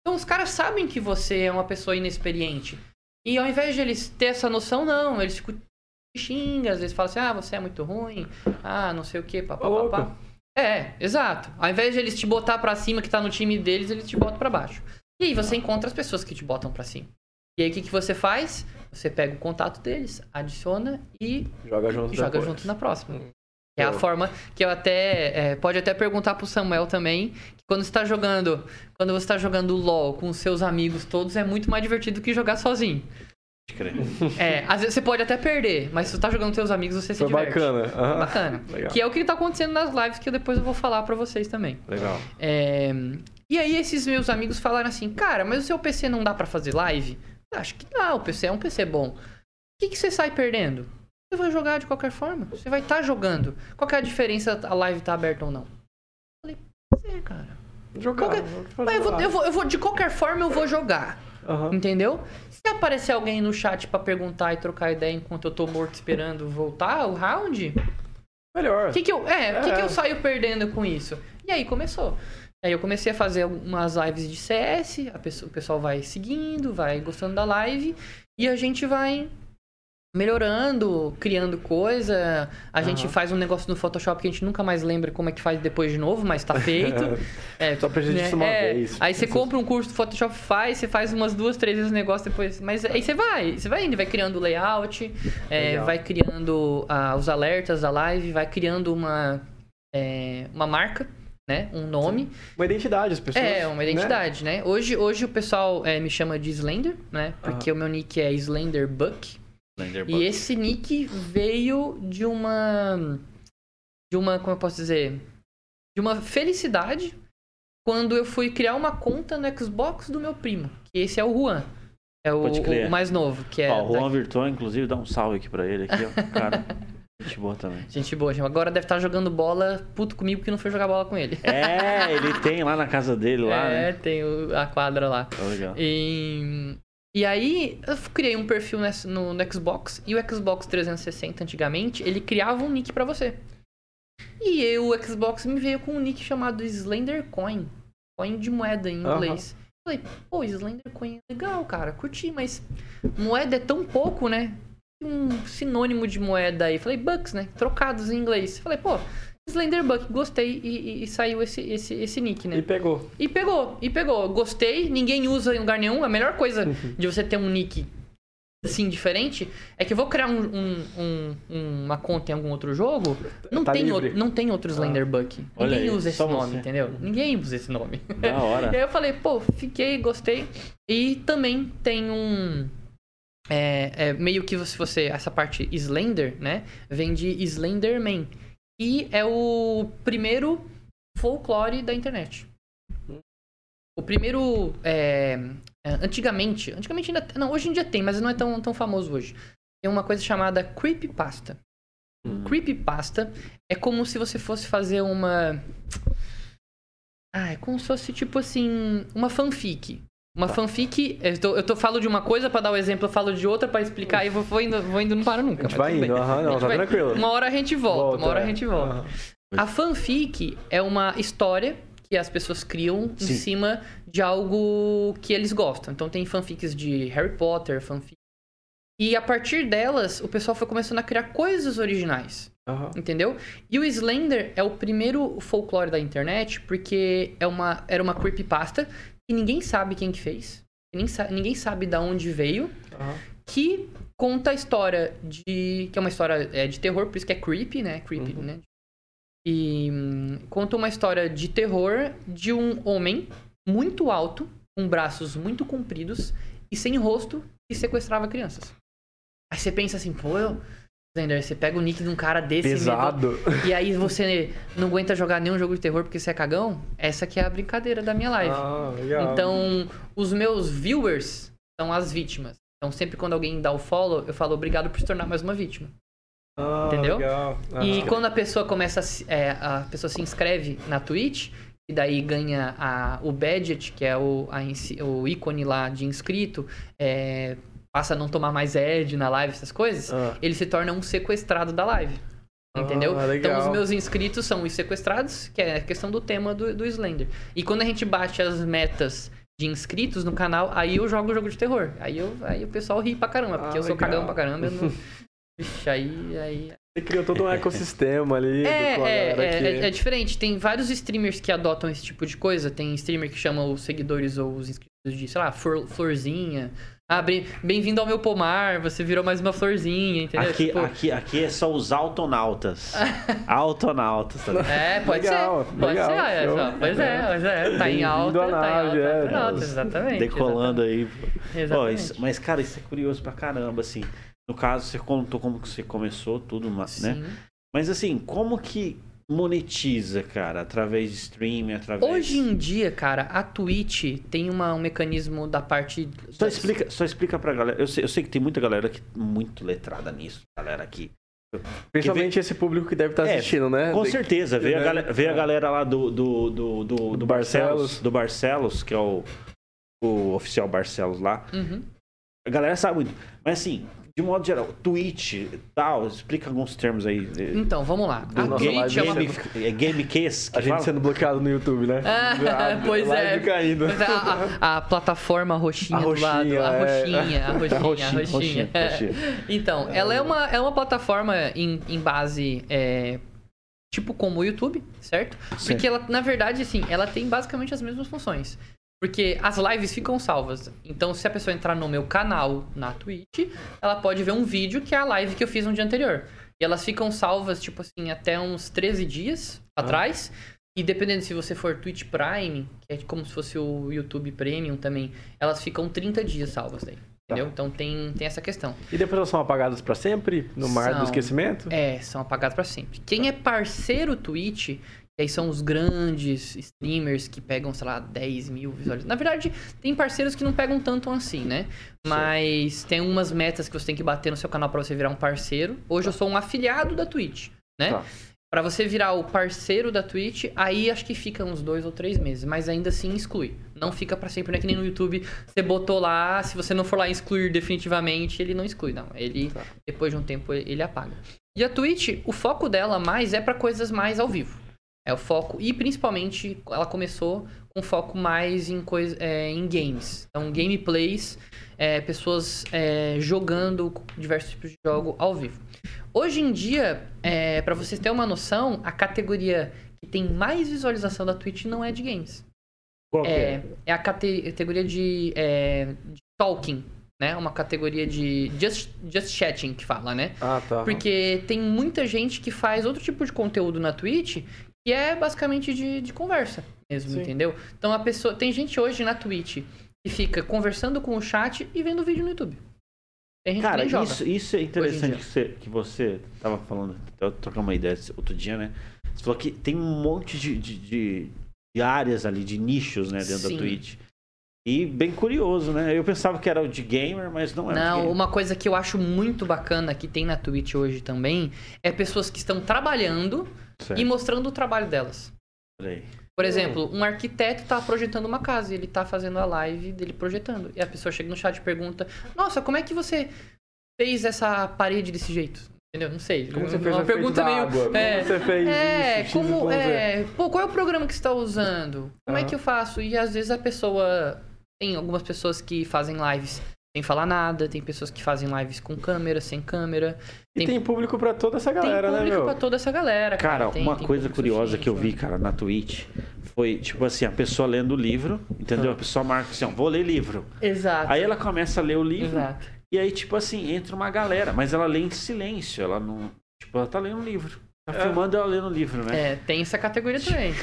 Então os caras sabem que você é uma pessoa inexperiente. E ao invés de eles ter essa noção, não. Eles ficam te xingam, às vezes falam assim, ah, você é muito ruim. Ah, não sei o que, papapá. É, exato. Ao invés de eles te botar pra cima que tá no time deles, eles te botam pra baixo. E aí você encontra as pessoas que te botam pra cima. E aí o que, que você faz? Você pega o contato deles, adiciona e Joga junto joga junto na próxima. Hum. É a forma que eu até. é, pode até perguntar pro Samuel também. Que quando você tá jogando. Quando você tá jogando LOL com os seus amigos todos, é muito mais divertido que jogar sozinho. É, às vezes você pode até perder, mas se você tá jogando com seus amigos, você se Foi diverte. bacana. Aham. Bacana. Legal. Que é o que tá acontecendo nas lives que eu depois eu vou falar pra vocês também. Legal. É, E aí esses meus amigos falaram assim, cara, mas o seu PC não dá pra fazer live? Eu acho que dá, o PC é um PC bom. O que, que você sai perdendo? Você vai jogar de qualquer forma. Você vai estar jogando. Qual que é a diferença a live tá aberta ou não? Eu falei, pois é, cara. Jogar. Qualquer- vou fazer Mas eu vou, eu vou- eu vou- de qualquer forma eu vou jogar. Aham. Entendeu? Se aparecer alguém no chat pra perguntar e trocar ideia enquanto eu tô morto esperando voltar o round, Melhor. o que que eu, é, o que É. que eu saio perdendo com isso? E aí começou. Aí eu comecei a fazer umas lives de CS, a pessoa- o pessoal vai seguindo, vai gostando da live e a gente vai melhorando, criando coisa. A gente Aham. faz um negócio no Photoshop que a gente nunca mais lembra como é que faz depois de novo, mas tá feito. É, Só precisa disso uma é, vez. Aí você compra um curso do Photoshop, faz, você faz umas duas, três vezes o negócio depois. Mas aí você vai, você vai indo, vai criando o layout, é, vai criando ah, os alertas da live, vai criando uma, é, uma marca, né? Um nome. Uma identidade, as pessoas. É, uma né? identidade, né? Hoje, hoje o pessoal é, me chama de Slender, né? Porque o meu nick é Slender Buck. E esse nick veio de uma. De uma. Como eu posso dizer? De uma felicidade quando eu fui criar uma conta no Xbox do meu primo. Que esse é o Juan. É o, o mais novo, que é. Ó, o Juan Virtual, inclusive, dá um salve aqui pra ele aqui, ó. Cara, gente boa também. Gente boa, gente. agora deve estar jogando bola puto comigo porque não foi jogar bola com ele. É, ele tem lá na casa dele, lá, é, né? tem o- a quadra lá. Tá legal. E, e aí, eu criei um perfil no, no Xbox. E o Xbox 360, antigamente, ele criava um nick pra você. E eu, o Xbox me veio com um nick chamado Slender Coin. Coin de moeda em inglês. Falei, pô, Slender Coin é legal, cara, curti, mas moeda é tão pouco, né? Um sinônimo de moeda aí. Falei, bucks, né? Trocados em inglês. Falei, pô, Slender Buck, gostei e, e- e saiu esse, esse, esse nick, né? E pegou. E pegou, e pegou. Gostei, ninguém usa em lugar nenhum. A melhor coisa de você ter um nick assim diferente é que eu vou criar um- um- um- uma conta em algum outro jogo. Não, Tá tem, livre. outro, não tem outro Slender Buck. Olha Ninguém aí, usa esse nome, você. entendeu? Ninguém usa esse nome. Da hora. E aí eu falei, pô, fiquei, gostei. E também tem um. É, é meio que se você. Essa parte Slender, né? Vem de Slenderman. E é o primeiro folclore da internet. O primeiro. é, é, antigamente. Antigamente ainda. Não, hoje em dia tem, mas não é tão, tão famoso hoje. Tem uma coisa chamada Creepypasta. Hum. Creepypasta é como se você fosse fazer uma. Ah, é como se fosse tipo assim. Uma fanfic. Uma fanfic. Eu, tô, eu tô, falo de uma coisa pra dar o exemplo, eu falo de outra pra explicar e vou, vou indo, vou indo, não para nunca. A gente vai indo, aham, A não, tá vai- tranquilo. Uma hora a gente volta, uma hora a é. gente volta. Aham. A fanfic é uma história que as pessoas criam em Sim. cima de algo que eles gostam. Então tem fanfics de Harry Potter, fanfic. E a partir delas, o pessoal foi começando a criar coisas originais. Aham. Entendeu? E o Slender é o primeiro folclore da internet, porque é uma, era uma creepypasta que ninguém sabe quem que fez. nem sa- ninguém sabe da onde veio. Aham. Que conta a história de. Que é uma história é, de terror, por isso que é creepy, né? Creepy, Uhum. né? E hum, conta uma história de terror de um homem muito alto, com braços muito compridos e sem rosto, que sequestrava crianças. Aí você pensa assim, pô, eu... Slender, você pega o nick de um cara desse Pesado. e aí você não aguenta jogar nenhum jogo de terror porque você é cagão? Essa que é a brincadeira da minha live. Ah, legal. Então, os meus viewers são as vítimas. Então, sempre quando alguém dá o follow, eu falo obrigado por se tornar mais uma vítima. Ah, entendeu? Legal. E Ah. quando a pessoa começa a, se- é, a pessoa se inscreve na Twitch, e daí ganha a, o badge, que é o, a o ícone lá de inscrito, é, passa a não tomar mais ad na live, essas coisas, Ah. ele se torna um sequestrado da live. Entendeu? Ah. Então os meus inscritos são os sequestrados, que é a questão do tema do, do Slender. E quando a gente bate as metas de inscritos no canal, aí eu jogo o jogo de terror. Aí, eu, aí o pessoal ri pra caramba, porque Ah, eu sou legal. cagão pra caramba. Eu não... Vixe, aí, aí Você criou todo um ecossistema ali. é, é, é, que- é, é diferente. Tem vários streamers que adotam esse tipo de coisa. Tem streamer que chama os seguidores ou os inscritos de, sei lá, flor- florzinha. Ah, bem- bem-vindo ao meu pomar, você virou mais uma florzinha, entendeu? Aqui, Tipo, aqui, aqui é só os autonautas. autonautas, tá ligado? É, pode Legal, ser. Pode legal, ser, olha só. Pois é, pois é. Tá em alta, tá em nave, alta, é, em alta, tá exatamente. Decolando aí. pô. Ó, Exatamente. isso- mas, cara, isso é curioso pra caramba, assim. No caso, você contou como que você começou tudo, mas, né? Sim. Mas assim, como que monetiza, cara? Através de streaming, através... Hoje em dia, cara, a Twitch tem uma, um mecanismo da parte. Só explica, só explica pra galera. Eu sei, eu sei que tem muita galera que muito letrada nisso, galera aqui. Principalmente esse público que deve estar É, assistindo, né? Com certeza, veio a, né? galera, veio a galera lá do, do, do, do, do Do Barcelos, Barcelos. do Barcelos, que é o, o oficial Barcelos lá. Uhum. A galera sabe muito. Mas assim, de modo geral, Twitch e tal, explica alguns termos aí. Então, vamos lá. A nossa Twitch live é uma... Game, é game case que A gente fala? sendo bloqueado no YouTube, né? Ah, A pois é. caindo. Pois é, a, a- plataforma roxinha, A do lado. roxinha, A é. roxinha, a roxinha, a roxinha, roxinha. roxinha, roxinha. Então, ela é uma, é uma plataforma em, em base. é, tipo como o YouTube, certo? Sim. Porque ela, na verdade, assim, ela tem basicamente as mesmas funções. Porque as lives ficam salvas. Então, se a pessoa entrar no meu canal na Twitch, ela pode ver um vídeo que é a live que eu fiz no dia anterior. E elas ficam salvas, tipo assim, até uns 13 dias atrás. E dependendo se você for Twitch Prime, que é como se fosse o YouTube Premium também, elas ficam 30 dias salvas daí. Entendeu? Então tem, tem essa questão. E depois elas são apagadas pra sempre? No mar do São. esquecimento? É, são apagados pra sempre. Quem é parceiro Twitch, que aí são os grandes streamers que pegam, sei lá, 10 mil visualizações. Na verdade, tem parceiros que não pegam tanto assim, né? Mas tem umas metas que você tem que bater no seu canal pra você virar um parceiro. Hoje eu sou um afiliado da Twitch, né? Tá. Pra você virar o parceiro da Twitch, aí acho que fica uns dois ou três meses, mas ainda assim exclui. Não fica pra sempre, não é que nem no YouTube, você botou lá, se você não for lá excluir definitivamente, ele não exclui, não. Ele, Tá. depois de um tempo, ele apaga. E a Twitch, o foco dela mais é pra coisas mais ao vivo. É o foco, e principalmente ela começou com foco mais em, coisa, é, em games. Então, gameplays, é, pessoas é, jogando diversos tipos de jogo ao vivo. Hoje em dia, é, para vocês terem uma noção, a categoria que tem mais visualização da Twitch não é de games. Qual que É, é a cate- categoria de, é, de talking, né? Uma categoria de just, just chatting que fala, né? Ah, tá. Porque tem muita gente que faz outro tipo de conteúdo na Twitch que é basicamente de, de conversa mesmo, Sim. entendeu? Então a pessoa. Tem gente hoje na Twitch que fica conversando com o chat e vendo vídeo no YouTube. Tem gente que Cara, joga. isso, isso é interessante que você, que você tava falando, eu trocando uma ideia outro dia, né? Você falou que tem um monte de, de, de- de áreas ali, de nichos, né, dentro Sim. da Twitch. E bem curioso, né? Eu pensava que era o de gamer, mas não é o de Não, uma coisa que eu acho muito bacana que tem na Twitch hoje também é pessoas que estão trabalhando Certo. e mostrando o trabalho delas. Olha aí. Por exemplo, um arquiteto tá projetando uma casa e ele tá fazendo a live dele projetando. E a pessoa chega no chat e pergunta: Nossa, como é que você fez essa parede desse jeito? Entendeu? Não sei. Como você fez uma pergunta meio. água? Como é, você fez é, isso? como. É, pô, qual é o programa que você tá usando? Como é Aham. que eu faço? E às vezes a pessoa. Tem algumas pessoas que fazem lives sem falar nada, tem pessoas que fazem lives com câmera, sem câmera. E tem público pra toda essa galera, tem né, público meu? pra toda essa galera. Cara, Tem- uma tem coisa curiosa que eu vi, suficiente, cara, na Twitch foi, tipo assim, a pessoa lendo o livro, entendeu? Ah. A pessoa marca assim, ó, vou ler livro. né? Exato. Aí ela começa a ler o livro, Exato. e aí, tipo assim, entra uma galera, mas ela lê em silêncio, ela não. Tipo, ela tá lendo um livro. Tá É. filmando ela lendo o livro, né? É, tem essa categoria também.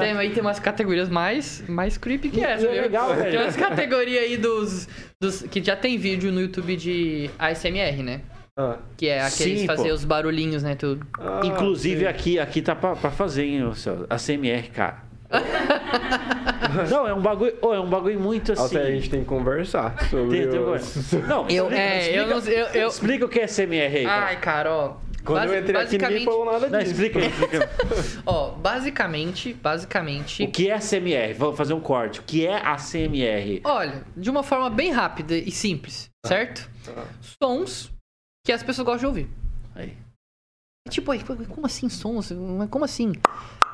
tem, aí tem umas categorias mais, mais creepy que essa, é viu? legal, velho. Tem umas categorias aí dos, dos. Que já tem vídeo no YouTube de ASMR, né? Ah. Que é aqueles Sim, fazer pô. os barulhinhos, né? Tudo. Ah, Inclusive sim. aqui, aqui tá pra, pra fazer, hein, seu- a CMR, cara. não, é um bagulho. ô, é um bagulho muito assim. Até a gente tem que conversar sobre Tem- tem os- Não, Eu, explica- é, eu não sei. Eu, eu... Explica o que é CMR aí. cara. Ai, cara, ó. Quando basi- eu entrei aqui, ninguém basicamente, falou nada Não, disso. explica aí, explica. ó, basicamente, basicamente. o que é CMR? Vamos fazer um corte. O que é a CMR? Olha, de uma forma bem rápida e simples, certo? Tá. Sons que as pessoas gostam de ouvir. Aí. Tipo, aí, como assim sons? Mas Como assim?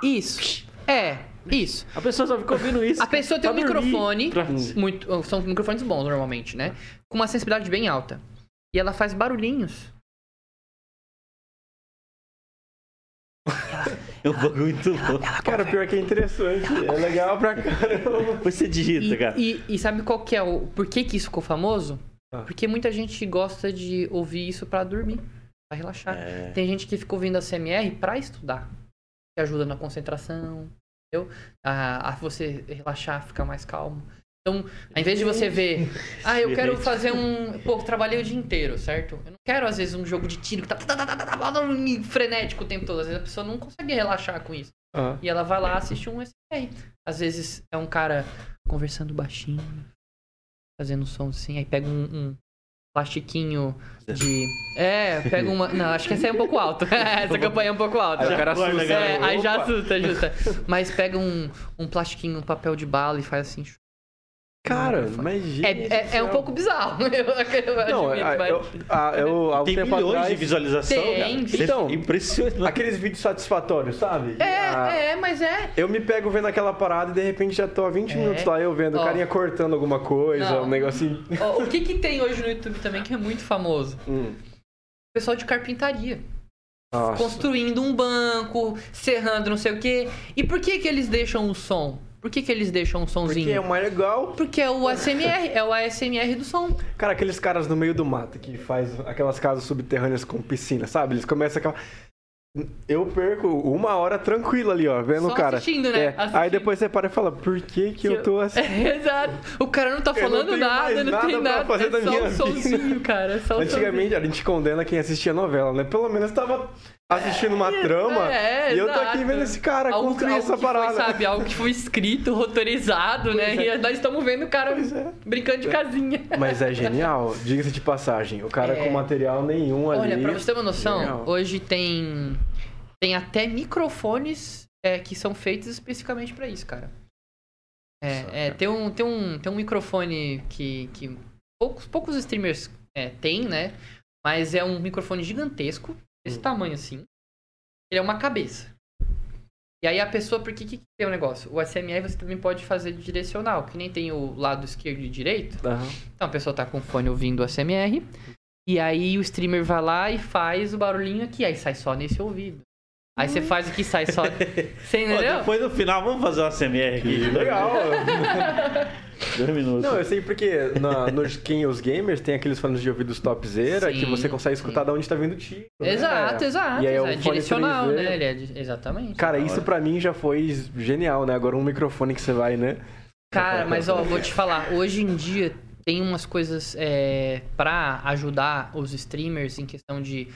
Isso. É, isso. A pessoa só fica ouvindo isso. A pessoa tem um dormir, microfone, pra- muito, são microfones bons normalmente, né? Com uma sensibilidade bem alta. E ela faz barulhinhos. É um bagulho muito louco. Cara, pior que é interessante. É legal pra caramba. Você digita, cara. E, e, e sabe qual que é o... Por que que isso ficou famoso? Ah. Porque muita gente gosta de ouvir isso pra dormir, pra relaxar. É. Tem gente que fica ouvindo a CMR pra estudar. Que ajuda na concentração, entendeu? A, a você relaxar, ficar mais calmo. Então, ao invés de você ver, ah, eu quero fazer um. Pô, trabalhei o dia inteiro, certo? Eu não quero, às vezes, um jogo de tiro que tá, tá, tá, tá, frenético o tempo todo. Às vezes a pessoa não consegue relaxar com isso. Ah. E ela vai lá assistir um SMR. Às vezes é um cara conversando baixinho, fazendo som assim, aí pega um, um plastiquinho de. É, pega uma. Não, acho que essa é um pouco alto. essa campanha é um pouco alta. Aí o cara Guarda, assusta. É, né? aí já assusta, justa. Mas pega um, um plastiquinho, um papel de bala e faz assim. Cara, mas gente. É, é, é um pouco bizarro. Eu, eu Não, admito, eu, mas- eu, ah, eu, há um Tem tempo milhões atrás, de visualização, Tem. cara. Então, impressionante. Aqueles vídeos satisfatórios, sabe? Ah, É, é, mas é. Eu me pego vendo aquela parada e de repente já tô há 20 É. minutos lá eu vendo o carinha cortando alguma coisa, Não. um negocinho. Ó, o que que tem hoje no YouTube também que é muito famoso? Hum. Pessoal de carpintaria. Nossa. Construindo um banco, serrando não sei o quê. E por que que eles deixam um som? Por que que eles deixam um sonzinho? Porque é o mais legal. Porque é o ASMR, é o ASMR do som. Cara, aqueles caras no meio do mato que faz aquelas casas subterrâneas com piscina, sabe? Eles começam aquela. Eu perco uma hora tranquilo ali, ó, vendo Só o cara. assistindo, né? É. Assistindo. Aí depois você para e fala, por que que eu tô assim? Exato. O cara não tá não falando tenho nada, não nada tem nada. fazer é da só minha vida. somzinho, cara. É só Antigamente a gente condena quem assistia novela, né? Pelo menos tava assistindo uma trama é, e eu tô aqui vendo esse cara Algo, construir algo essa que parada. Foi, sabe, algo que foi escrito, rotorizado, né? É. E nós estamos vendo o cara é. brincando de casinha. Mas é genial, diga-se de passagem. O cara É. com material nenhum ali. Olha, pra você ter uma noção, Genial. hoje tem tem até microfones é, que são feitos especificamente pra isso, cara. É, é, tem, um, tem, um, tem um microfone que, que poucos, poucos streamers é, têm, né? Mas é um microfone gigantesco, desse Hum. tamanho assim. Ele é uma cabeça. E aí a pessoa, por que que tem o negócio? O SMR você também pode fazer direcional, que nem tem o lado esquerdo e direito. Aham. Então a pessoa tá com o fone ouvindo o SMR. E aí o streamer vai lá e faz o barulhinho aqui. Aí sai só nesse ouvido. Aí você faz aqui, sai só. Você entendeu? depois no final, vamos fazer uma CMR aqui. Legal. Dois minutos. Não, eu sei porque na, nos, quem os gamers tem aqueles fones de ouvido topzera que Sim, você consegue escutar sim. de onde tá vindo o tiro. né? Exato, exato. E aí é o exato. fone Direcional, 3D. né? Ele é Exatamente. Cara, isso hora. pra mim já foi genial, né? Agora um microfone que você vai, né? Cara, mas ó, vou te falar, hoje em dia tem umas coisas é, para ajudar os streamers em questão de,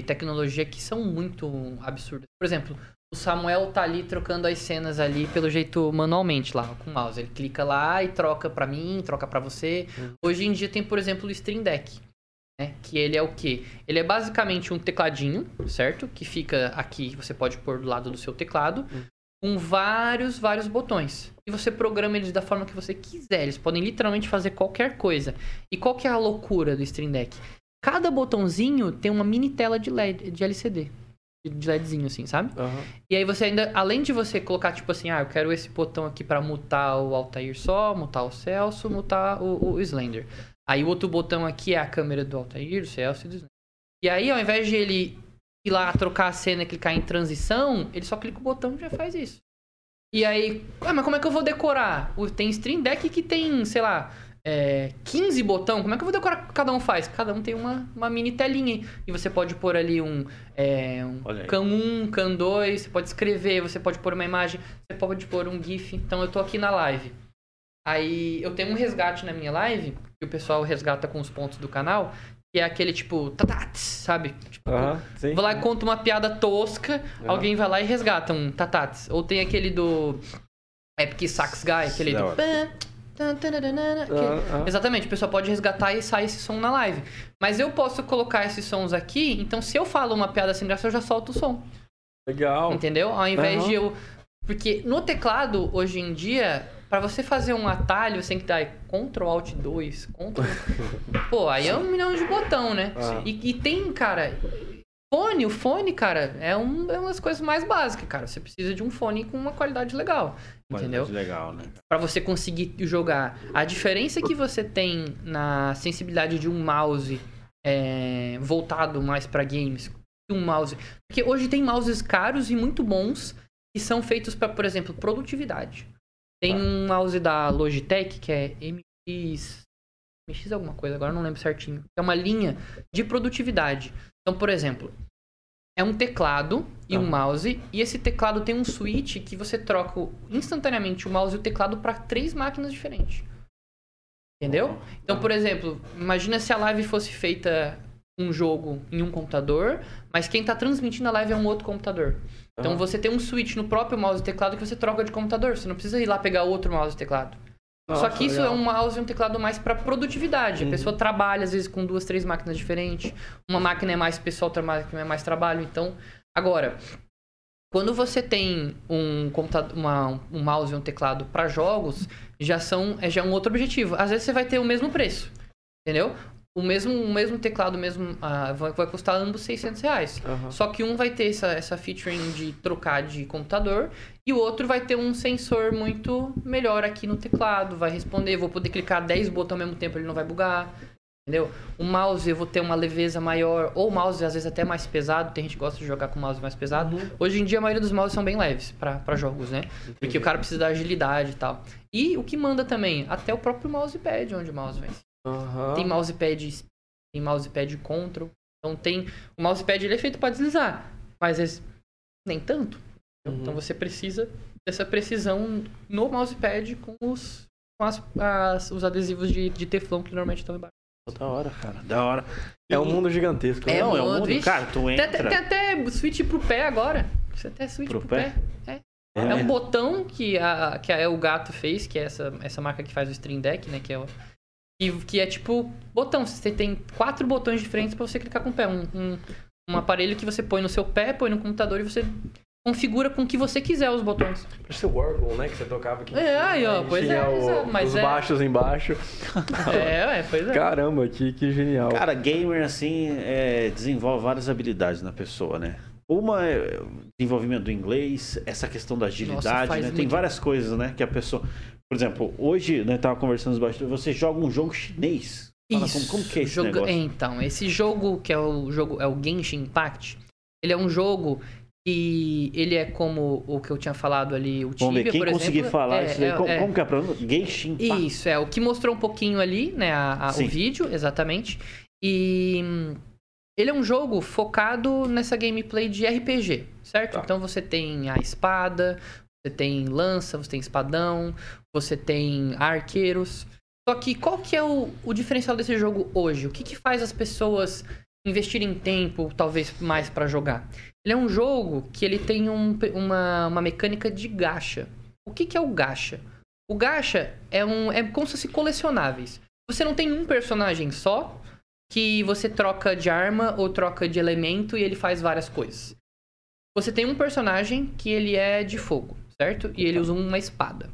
de tecnologia que são muito absurdas. Por exemplo, o Samuel tá ali trocando as cenas ali pelo jeito manualmente lá, com o mouse. Ele clica lá e troca pra mim, troca pra você. Hoje em dia tem, por exemplo, o Stream Deck. Né? Que ele é o quê? Ele é basicamente um tecladinho, certo? Que fica aqui, você pode pôr do lado do seu teclado, com vários, vários botões. E você programa eles da forma que você quiser. Eles podem literalmente fazer qualquer coisa. E qual que é a loucura do Stream Deck? Cada botãozinho tem uma mini tela de LED, de LCD. De LEDzinho, assim, sabe? E aí você ainda, além de você colocar, tipo assim, ah, eu quero esse botão aqui pra mutar o Altair só, mutar o Celso, mutar o, o Slender. Aí o outro botão aqui é a câmera do Altair, do Celso e do Slender. E aí, ao invés de ele ir lá trocar a cena e clicar em transição, ele só clica o botão e já faz isso. E aí, ah, mas como é que eu vou decorar? O- Tem Stream Deck que tem, sei lá, é, 15 botão. Como é que eu vou decorar cada um faz? Cada um tem uma, uma mini telinha. E você pode pôr ali um, é, um. CAN 1, CAN 2, você pode escrever, você pode pôr uma imagem, você pode pôr um GIF. Então eu tô aqui na live. Aí eu tenho um resgate na minha live, que o pessoal resgata com os pontos do canal, que é aquele tipo, tatats, sabe? Tipo, Aham, sim. Vou lá e conto uma piada tosca, Aham. alguém vai lá e resgata um tatats. Ou tem aquele do Epic Sax Guy, aquele Da do... pã, que-. Exatamente, o pessoal pode resgatar e sair esse som na live. Mas eu posso colocar esses sons aqui, então se eu falo uma piada sem graça, eu já solto o som. Legal. Entendeu? Ao invés Aham. de eu. Porque no teclado, hoje em dia, pra você fazer um atalho, você tem que dar Ctrl Alt 2, Ctrl. Pô, aí é um milhão de botão, né? Ah. E, e tem, cara. Fone, o fone, cara, é, um, é uma das coisas mais básicas, cara. Você precisa de um fone com uma qualidade legal. Entendeu? Qualidade Legal, né? Pra você conseguir jogar. A diferença que você tem na sensibilidade de um mouse é, voltado mais pra games que um mouse. Porque hoje tem mouses caros e muito bons que são feitos para, por exemplo, produtividade. Tem Tá. um mouse da Logitech que é MX. MX alguma coisa, agora eu não lembro certinho. É uma linha de produtividade. Então, por exemplo, é um teclado e um Aham. mouse, e esse teclado tem um switch que você troca instantaneamente o mouse e o teclado para três máquinas diferentes. Entendeu? Então, por exemplo, imagina se a live fosse feita um jogo em um computador, mas quem tá transmitindo a live é um outro computador. Então Aham. você tem um switch no próprio mouse e teclado que você troca de computador. Você não precisa ir lá pegar outro mouse e teclado. Só Nossa, que isso legal. é um mouse e um teclado mais para produtividade. A Uhum. pessoa trabalha às vezes com duas, três máquinas diferentes. Uma máquina é mais pessoal, outra máquina é mais trabalho. Então, agora, Quando você tem um computador, uma- um mouse e um teclado para jogos, já são é já um outro objetivo. Às vezes você vai ter o mesmo preço, entendeu? O mesmo, o mesmo teclado, mesmo ah, vai, vai custar ambos 600 reais. Aham. Só que um vai ter essa, essa featuring de trocar de computador e o outro vai ter um sensor muito melhor aqui no teclado, vai responder, vou poder clicar 10 botões ao mesmo tempo, ele não vai bugar. Entendeu? O mouse eu vou ter uma leveza maior, ou o mouse às vezes até mais pesado, tem gente que gosta de jogar com mouse mais pesado. Hoje em dia a maioria dos mouses são bem leves para jogos, né? Porque o cara precisa da agilidade e tal. E o que manda também, até o próprio mousepad onde o mouse vem. Aham. Tem mousepad, tem mousepad control. Então tem. O mousepad ele é feito para deslizar, mas esse- nem tanto. Uhum. Então você precisa dessa precisão no mousepad com os, com as, as- os adesivos de, de teflon que normalmente estão embaixo. Da hora, cara. Da hora. É um mundo gigantesco. É né? não, é um mundo, vixe. Cara, tu Tem, entra. tem, tem até switch pro pé agora. Você até switch Pro pro, pé? pé. É. É um botão que a, que a El Gato fez, que é essa, essa marca que faz o Stream Deck, né? Que é, o, que, que é tipo botão. Você tem quatro botões diferentes pra você clicar com o pé. Um, um, um aparelho que você põe no seu pé, põe no computador e você configura com o que você quiser os botões. Parece o Warble, né? Que você tocava aqui. É, aí, ó, pois tinha é, o- mas os é- baixos embaixo. É, é, pois é. Caramba, que, que genial. Cara, gamer, assim, é, desenvolve várias habilidades na pessoa, né? Uma é o desenvolvimento do inglês, essa questão da agilidade, faz né? Tem várias coisas, né? Que a pessoa. Por exemplo, hoje, né, tava conversando nos bastidores, você joga um jogo chinês. Fala, Isso. Como, como que é esse Joga- negócio? Então, esse jogo que é o jogo é o Genshin Impact, ele é um jogo que ele é como o que eu tinha falado ali, o Tibia, Vamos ver, quem por conseguir exemplo. falar é, isso daí, é, como, é. como que é a pronúncia? Genshin Impact. Isso, é o que mostrou um pouquinho ali, né, a- a- o vídeo, exatamente. E ele é um jogo focado nessa gameplay de RPG, certo? Tá. Então você tem a espada, você tem lança, você tem espadão, você tem arqueiros. Só que qual que é o, o diferencial desse jogo hoje? O que, que faz as pessoas investirem tempo, talvez mais pra jogar? Ele é um jogo que ele tem um- uma, uma mecânica de gacha. O que, que é o gacha? O gacha é um é como se fosse colecionáveis. Você não tem um personagem só que você troca de arma ou troca de elemento e ele faz várias coisas. Você tem um personagem que ele é de fogo, certo? E ele usa uma espada.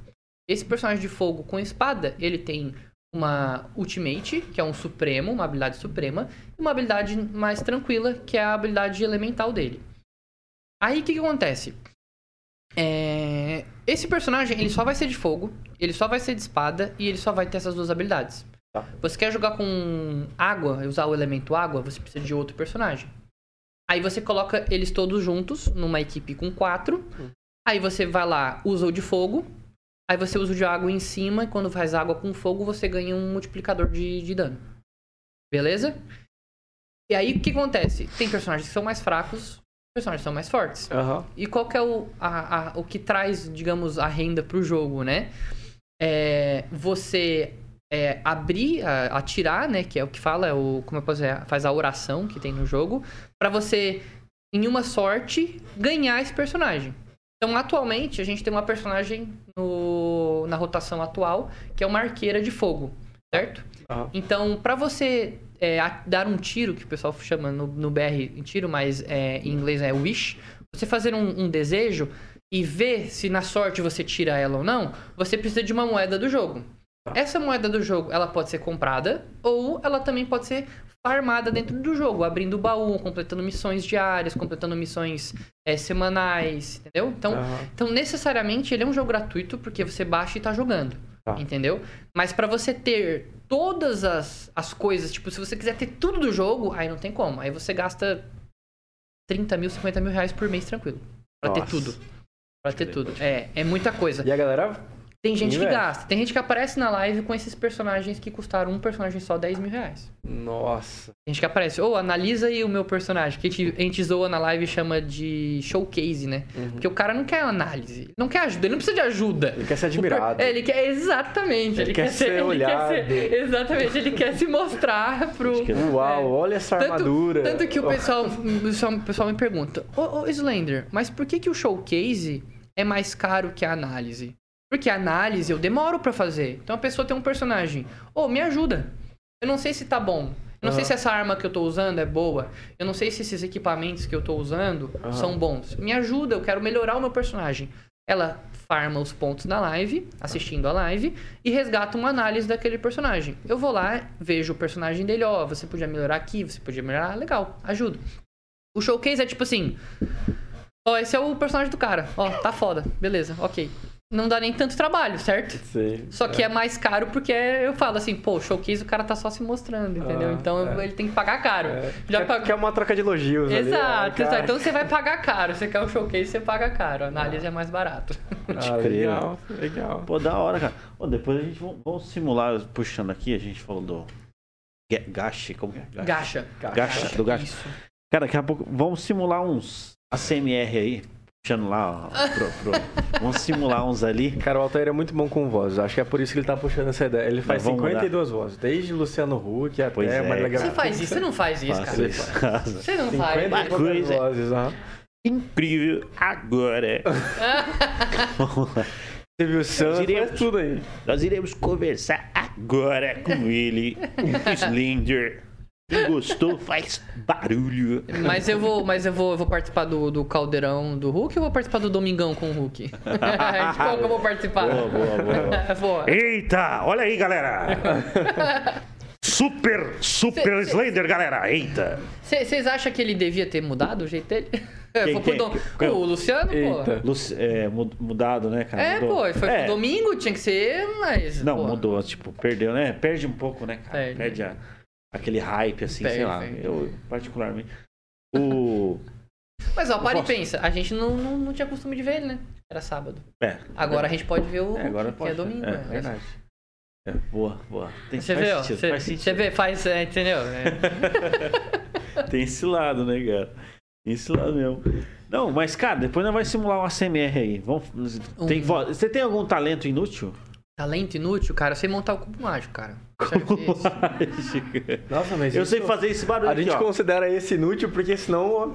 Esse personagem de fogo com espada, ele tem uma ultimate, que é um supremo, uma habilidade suprema, e uma habilidade mais tranquila, que é a habilidade elemental dele. Aí o que, que acontece? É, Esse personagem, ele só vai ser de fogo, ele só vai ser de espada e ele só vai ter essas duas habilidades. Tá. Você quer jogar com água, usar o elemento água, você precisa de outro personagem. Aí você coloca eles todos juntos numa equipe com quatro. Aí você vai lá, usa o de fogo. Aí você usa o de água em cima. E quando faz água com fogo, você ganha um multiplicador de, de dano. Beleza? E aí o que acontece? Tem personagens que são mais fracos, personagens que são mais fortes. Aham. E qual que é o, a, a- o que traz, digamos, a renda pro jogo, né? É você é, abrir, a- atirar, né? Que é o que fala, é o, como eu posso dizer, faz a oração que tem no jogo, pra você, em uma sorte, ganhar esse personagem. Então, atualmente, a gente tem uma personagem no, na rotação atual, que é uma arqueira de fogo, certo? Aham. Então, pra você é, dar um tiro, que o pessoal chama no, no BR em tiro, mas é, em inglês é wish, você fazer um, um desejo e ver se na sorte você tira ela ou não, você precisa de uma moeda do jogo. Tá. Essa moeda do jogo, ela pode ser comprada ou ela também pode ser farmada dentro do jogo, abrindo o baú, completando missões diárias, completando missões é, semanais, entendeu? Então, Aham. então, necessariamente, ele é um jogo gratuito porque você baixa e tá jogando. Tá. Entendeu? Mas pra você ter todas as, as coisas, tipo, se você quiser ter tudo do jogo, aí não tem como. Aí você gasta 30 mil, 50 mil reais por mês tranquilo. Pra ter Nossa. tudo. Pra ter tudo. É, é muita coisa. E a galera. Tem gente que Investe. gasta. Tem gente que aparece na live com esses personagens que custaram um personagem só 10 mil reais. Nossa. Tem gente que aparece, ô, analisa aí o meu personagem. Que a gente, a gente zoa na live e chama de showcase, né? Uhum. Porque o cara não quer análise, ele não quer ajuda, ele não precisa de ajuda. Ele quer ser O per- admirado. É, ele quer, exatamente. Ele quer ser ele olhado. Quer ser, exatamente, ele quer se mostrar pro. que- Uau, é. olha essa Tanto, armadura. tanto que o pessoal, o pessoal, o pessoal me pergunta, ô, ô Slender, mas por que, que o showcase é mais caro que a análise? Porque análise eu demoro pra fazer. Então a pessoa tem um personagem, ô, me ajuda. Eu não sei se tá bom. Eu não sei Aham. se essa arma que eu tô usando é boa. Eu não sei se esses equipamentos que eu tô usando Aham. são bons. Me ajuda, eu quero melhorar o meu personagem. Ela farma os pontos na live, assistindo a live, e resgata uma análise daquele personagem. Eu vou lá, vejo o personagem dele, ó, você podia melhorar aqui, você podia melhorar, legal, ajuda. O showcase é tipo assim, ó, esse é o personagem do cara, ó, tá foda, beleza, ok. Não dá nem tanto trabalho, certo? Sei. Só que é. mais caro porque eu falo assim, pô, showcase o cara tá só se mostrando, entendeu? Ah, então é. ele tem que pagar caro. É, Já quer, pagou. quer uma troca de elogios Exato, né, exato. Então você vai pagar caro. Você quer o showcase, você paga caro. A análise é mais barato. Ah, crer. legal, legal. Pô, da hora, cara. Pô, depois a gente vamos, simular, puxando aqui, a gente falou do Ga- Gashi, como que é? Gacha. Gacha, do Gacha. Isso. Cara, daqui a pouco vamos simular uns ACMR aí, puxando lá, ó, pro- pro- vamos simular uns ali. Cara, o Altair é muito bom com vozes. Acho que é por isso que ele tá puxando essa ideia. Ele faz vamos 52 vozes, desde Luciano Huck até Pois é. Marília Você Gabriela. faz isso, você não faz isso, Faço cara. isso. Você não faz. 50 e poucas Coisa. vozes, aham. Incrível agora. Vamos lá. Você viu o Sam, Diremos. faz tudo aí. Nós iremos conversar agora com ele, Slender. Quem gostou faz barulho. Mas eu vou, mas eu vou, eu vou participar do, do caldeirão do Hulk ou vou participar do Domingão com o Hulk? De qual que eu vou participar? Boa, boa, boa. Boa. Eita, olha aí, galera. Super, super Cê- cê- Slender, galera. Eita. Vocês acham que ele devia ter mudado o jeito dele? Quem, Foi pro quem? Dom- o Luciano, Eita. pô. Luci- é, mu- mudado, né, cara? É, Mudou. pô, foi É, pro domingo, tinha que ser, mas. Não, pô, mudou, tipo, perdeu, né? Perde um pouco, né, cara? Perde. Perde, a- aquele hype, assim, Perde, sei lá. perde. Eu, particularmente. O. Mas ó, para e pensa, a gente não, não, não tinha costume de ver ele, né? Era sábado. É. Agora a gente pode ver o É, agora que pode. é domingo. É, né? verdade. É, boa, boa. Tem, Você faz vê, sentido, você, faz sentido. você vê, faz, é, entendeu? É. Tem esse lado, né, cara? Tem esse lado mesmo. Não, mas, cara, depois nós vamos simular um ACMR aí. Vamos, tem Um- voz- Você tem algum talento inútil? Talento inútil, cara, eu sei montar o cubo mágico, cara. Esse. Nossa, mas Eu isso- sei fazer esse barulho A gente aqui, ó. considera esse inútil porque senão...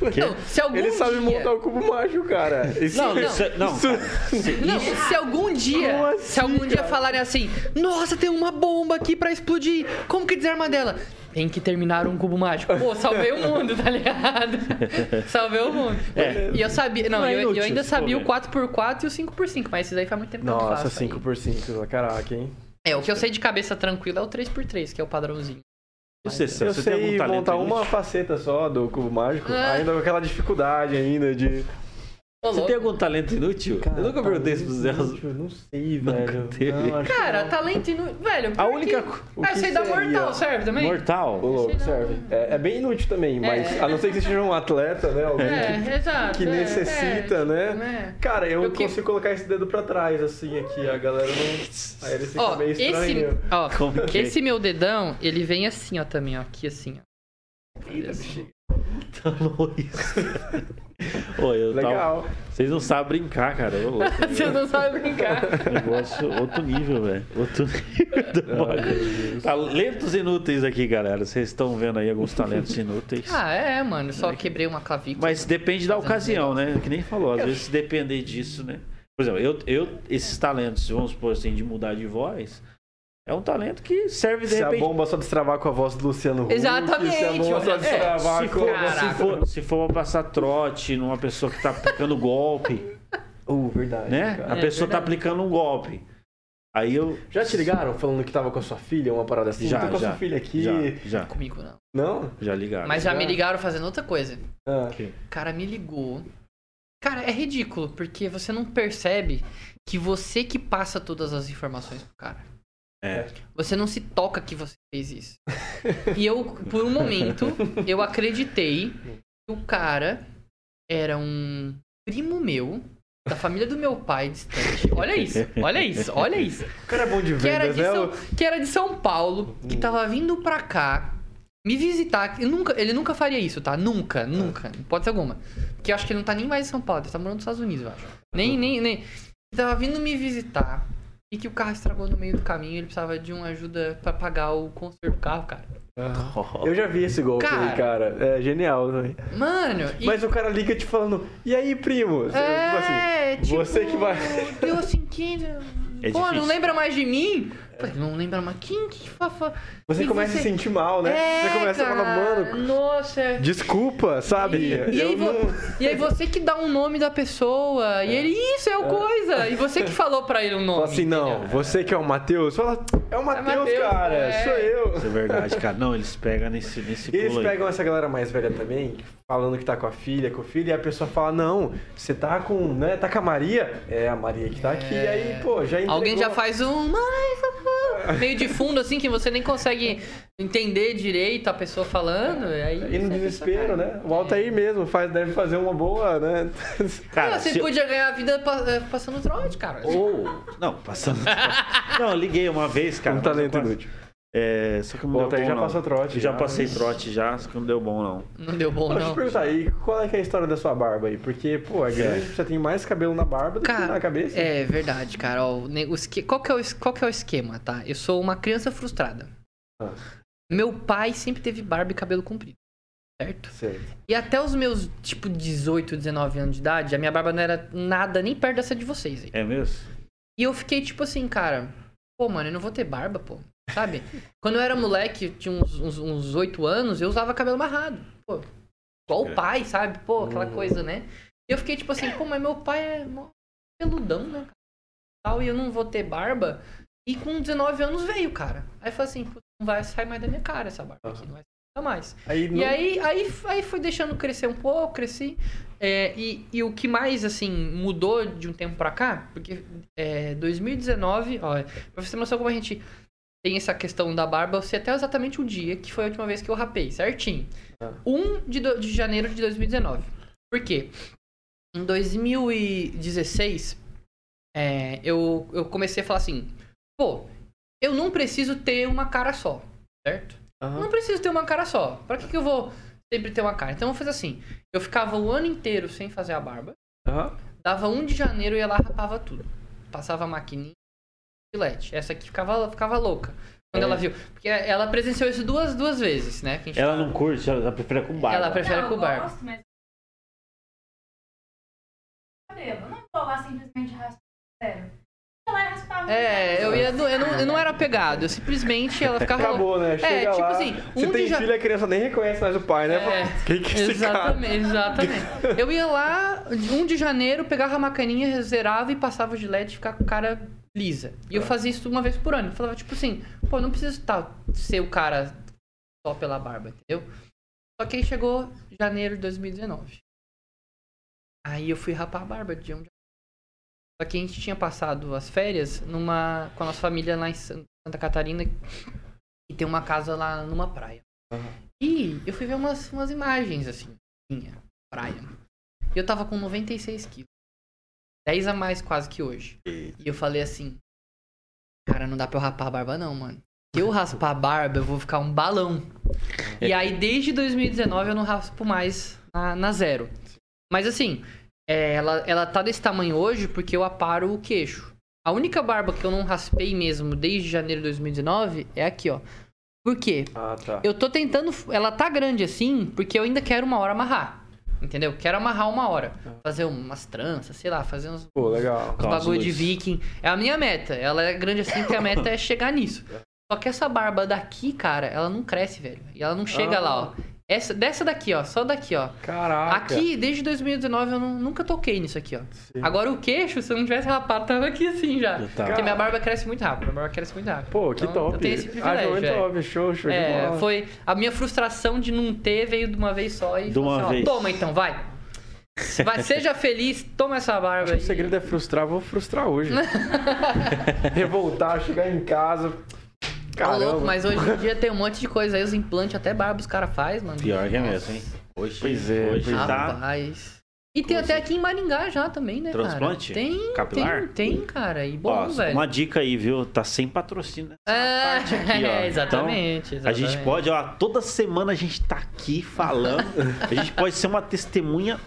Não, se algum Ele sabe dia... montar o cubo mágico, cara. Isso- Não, Não. isso- não, Isso- Não, se algum dia, Como se assim, algum dia cara? falarem assim, nossa, tem uma bomba aqui pra explodir, como que desarma dela? Tem que terminar um cubo mágico. Pô, salvei o mundo, tá ligado? salvei o mundo. É. E eu sabia, não, Não é eu, eu inútil, ainda sabia o ver. 4x4 e o 5x5, mas esses aí faz muito tempo que eu não Nossa, faço. aí. 5x5, caraca, hein? É, o que eu sei de cabeça tranquila é o 3x3, que é o padrãozinho. Você, Sam, Eu você tem algum sei montar uma faceta só do cubo mágico, Ah. ainda com aquela dificuldade ainda de... Você louco. tem algum talento inútil? eu nunca perguntei isso pros Zé. Eu não sei, velho. teve. Não, que Cara, não. talento inútil. Velho, A única que- Ah, que sei da mortal, serve também? Mortal? Ô, louco, serve. É, é bem inútil também, mas a não ser que você seja um atleta, né? Alguém que, É, exato. que é, necessita, é, né? é. Cara, eu, Eu que- consigo colocar esse dedo pra trás, assim, aqui. A galera não. Aí ele fica Ó, meio esse, estranho. ó, Como que é? esse meu dedão, ele vem assim, ó, também, ó, aqui assim, ó. Eita, bexiga. Tá. Ô, eu tava- Legal. Vocês não sabem brincar, cara. Ô, louco, Você não sabe brincar. Negócio, outro nível, velho. Outro nível. Talentos inúteis aqui, galera. Vocês estão vendo aí alguns talentos inúteis. Ah, é, mano, eu só quebrei uma clavícula. Mas depende da ocasião, né? Que nem falou. Às vezes, se depender disso, né? Por exemplo, eu, eu, esses talentos, vamos supor assim, de mudar de voz, é um talento que serve de Se a repente. bomba só destravar com a voz do Luciano Huck. Exatamente, Se a bomba só é, destravar se, com... for, Caraca. se, for, se for pra passar trote numa pessoa que tá aplicando golpe, Uh, verdade, né? cara. A É, pessoa tá verdade. aplicando um golpe. Aí eu. Já te ligaram falando que tava com a sua filha, uma parada assim? Já, Tô com a já. sua filha aqui. Já, já, Comigo não. Não? já ligaram. Mas já Já? me ligaram fazendo outra coisa. Ah. O cara me ligou. Cara, é ridículo, porque você não percebe que você que passa todas as informações pro cara. É. Você não se toca que você fez isso. e eu, por um momento, eu acreditei que o cara era um primo meu, da família do meu pai distante. Olha isso, olha isso, olha isso. O cara é bom de Que era de né? São, que era de São Paulo, que tava vindo pra cá me visitar. Eu nunca, ele nunca faria isso, tá? Nunca, nunca. Pode ser alguma. Porque eu acho que ele não tá nem mais em São Paulo, ele tá morando nos Estados Unidos, eu acho. Nem, nem, nem. Ele tava vindo me visitar e que o carro estragou no meio do caminho, ele precisava de uma ajuda pra pagar o conserto do carro, cara. Ah. Eu já vi esse golpe Cara. aí, cara. É genial também. Mano, e... Mas o cara liga te falando, e aí, primo? Você- tipo assim, É, tipo, você que vai- Deu assim, que. É Pô, não difícil. lembra mais de mim? Falei, não lembra mais. Quem que fafa? Você E começa a se sentir mal, né? É, você começa cara, a falar, mano, Nossa. desculpa, sabe? E, e aí, não... e aí você que dá um nome da pessoa, e ele, isso é o coisa, e você que falou pra ele o nome. Fala assim, não, entendeu? você que é o Matheus, fala, é o Matheus, Matheus, cara, é. sou eu. Isso é verdade, cara. Não, eles pegam nesse, nesse E eles pulo aí. pegam essa galera mais velha também, falando que tá com a filha, com o filho, e a pessoa fala, não, você tá com, né, tá com a Maria? É, a Maria que tá aqui, É. aí, pô, já entregou. Alguém já faz um. "Mãe, socorro", Meio de fundo, assim, que você nem consegue entender direito a pessoa falando. E aí E no desespero, né? Volta aí mesmo, faz, deve fazer uma boa, né? Cara, você se- podia ganhar a vida eh, passando trote, cara. Ou. Não, passando. não, eu liguei uma vez, cara. um talento quase- inútil. É, só que não Volta deu aí, bom, já não. passou trote, Já já. passei trote já, só que não deu bom, não. Não deu bom, Deixa eu não. te perguntar aí, qual é, que é a história da sua barba aí? Porque, pô, é grande, você tem mais cabelo na barba do que na Cara, cabeça. é verdade, cara. Ó, o esque- qual, que é o, qual que é o esquema, tá? Eu sou uma criança frustrada. Ah. Meu pai sempre teve barba e cabelo comprido, certo? Certo. E até os meus, tipo, 18, 19 anos de idade, a minha barba não era nada nem perto dessa de vocês aí. É mesmo? E eu fiquei tipo assim, cara, pô, mano, eu não vou ter barba, pô. Sabe? Quando eu era moleque, tinha uns, uns, uns 8 anos, eu usava cabelo amarrado. Pô, igual o pai, sabe? Pô, aquela Hum. coisa, né? E eu fiquei tipo assim, pô, mas meu pai é peludão, né? Tal, e eu não vou ter barba. E com 19 anos veio, cara. Aí eu falei assim, pô, não vai sair mais da minha cara essa barba aqui, não vai sair mais. Aí, E não- aí, aí, aí fui deixando crescer um pouco, cresci. É, e, e o que mais, assim, mudou de um tempo pra cá, porque é, 2019, ó, pra você noção como a gente tem essa questão da barba, eu sei até exatamente o dia que foi a última vez que eu rapei, certinho. Ah. 1 de, do- de janeiro de 2019. Por quê? Em 2016, é, eu, eu comecei a falar assim, pô, eu não preciso ter uma cara só, certo? Aham. Não preciso ter uma cara só. Pra que, que eu vou sempre ter uma cara? Então eu fazer assim. Eu ficava o ano inteiro sem fazer a barba. Aham. Dava 1 de janeiro e ia lá rapava tudo. Passava a maquininha, filete. Essa aqui ficava, ficava louca. Quando É. ela viu. Porque ela presenciou isso duas, duas vezes, né? que a gente Ela não curte, ela prefere com barba. Ela prefere não, com eu barba. gosto, mas... Cabelo. Não vou lá simplesmente raspar. E. É, eu, ia, eu, não, eu não era pegado. Eu simplesmente ela ficava. Acabou, né? Chega tipo lá, assim, você um tem de ja- filho, a criança nem reconhece mais o pai, né? É. Quem que é esse cara? Exatamente, exatamente. Eu ia lá, 1 de janeiro, pegava a macaninha, zerava e passava o gilete e ficava com a cara lisa. E eu fazia isso uma vez por ano. Eu falava, tipo assim, pô, não preciso tá, ser o cara só pela barba, entendeu? Só que aí chegou janeiro de 2019. Aí eu fui rapar a barba de um Só que a gente tinha passado as férias numa com a nossa família lá em San- Santa Catarina e tem uma casa lá numa praia. Aham. E eu fui ver umas, umas imagens assim, minha praia. E eu tava com 96 quilos. 10 a mais quase que hoje. E eu falei assim, cara, não dá pra eu rapar a barba não, mano. Se eu raspar a barba, eu vou ficar um balão. E aí, desde 2019, eu não raspo mais na, na zero. Mas assim, é, ela, ela tá desse tamanho hoje porque eu aparo o queixo. A única barba que eu não raspei mesmo desde janeiro de 2019 é aqui, ó. Por quê? Ah, tá. Eu tô tentando. Ela tá grande assim porque eu ainda quero uma hora amarrar. Entendeu? Quero amarrar uma hora. Fazer umas tranças, sei lá, fazer uns, Pô, legal. uns bagulho de viking. É a minha meta. Ela é grande assim porque a meta é chegar nisso. Só que essa barba daqui, cara, ela não cresce, velho. E ela não chega Ah. lá, ó. Essa, dessa daqui, ó. Só daqui, ó. Caraca. Aqui, desde 2019, eu não- nunca toquei nisso aqui, ó. Sim. Agora o queixo, se eu não tivesse rapado, tava aqui assim já. Já tá. Porque minha barba cresce muito rápido. Minha barba cresce muito rápido. Pô, que Então, top. Eu tenho esse Ah, privilégio. muito é. top. Show, show de É, bola. foi a minha frustração de não ter veio de uma vez só e De uma assim, ó, vez. toma então, vai. Vai, seja feliz, toma essa barba Acho aí. o segredo é frustrar, vou frustrar hoje. Revoltar, chegar em casa. Caramba. louco, mas hoje em dia tem um monte de coisa aí, os implantes até barba os caras fazem, mano. Pior que é mesmo, hein? Hoje, Pois é, hoje pois é. tá. Rapaz. E tem Como até aqui em Maringá já também, né, Transplante? cara? Tem, Capilar? tem, tem, cara. E bom, Ó, velho. uma dica aí, viu? Tá sem patrocínio É, parte aqui, ó. é, exatamente, Então, a gente exatamente. pode, ó, toda semana a gente tá aqui falando. a gente pode ser uma testemunha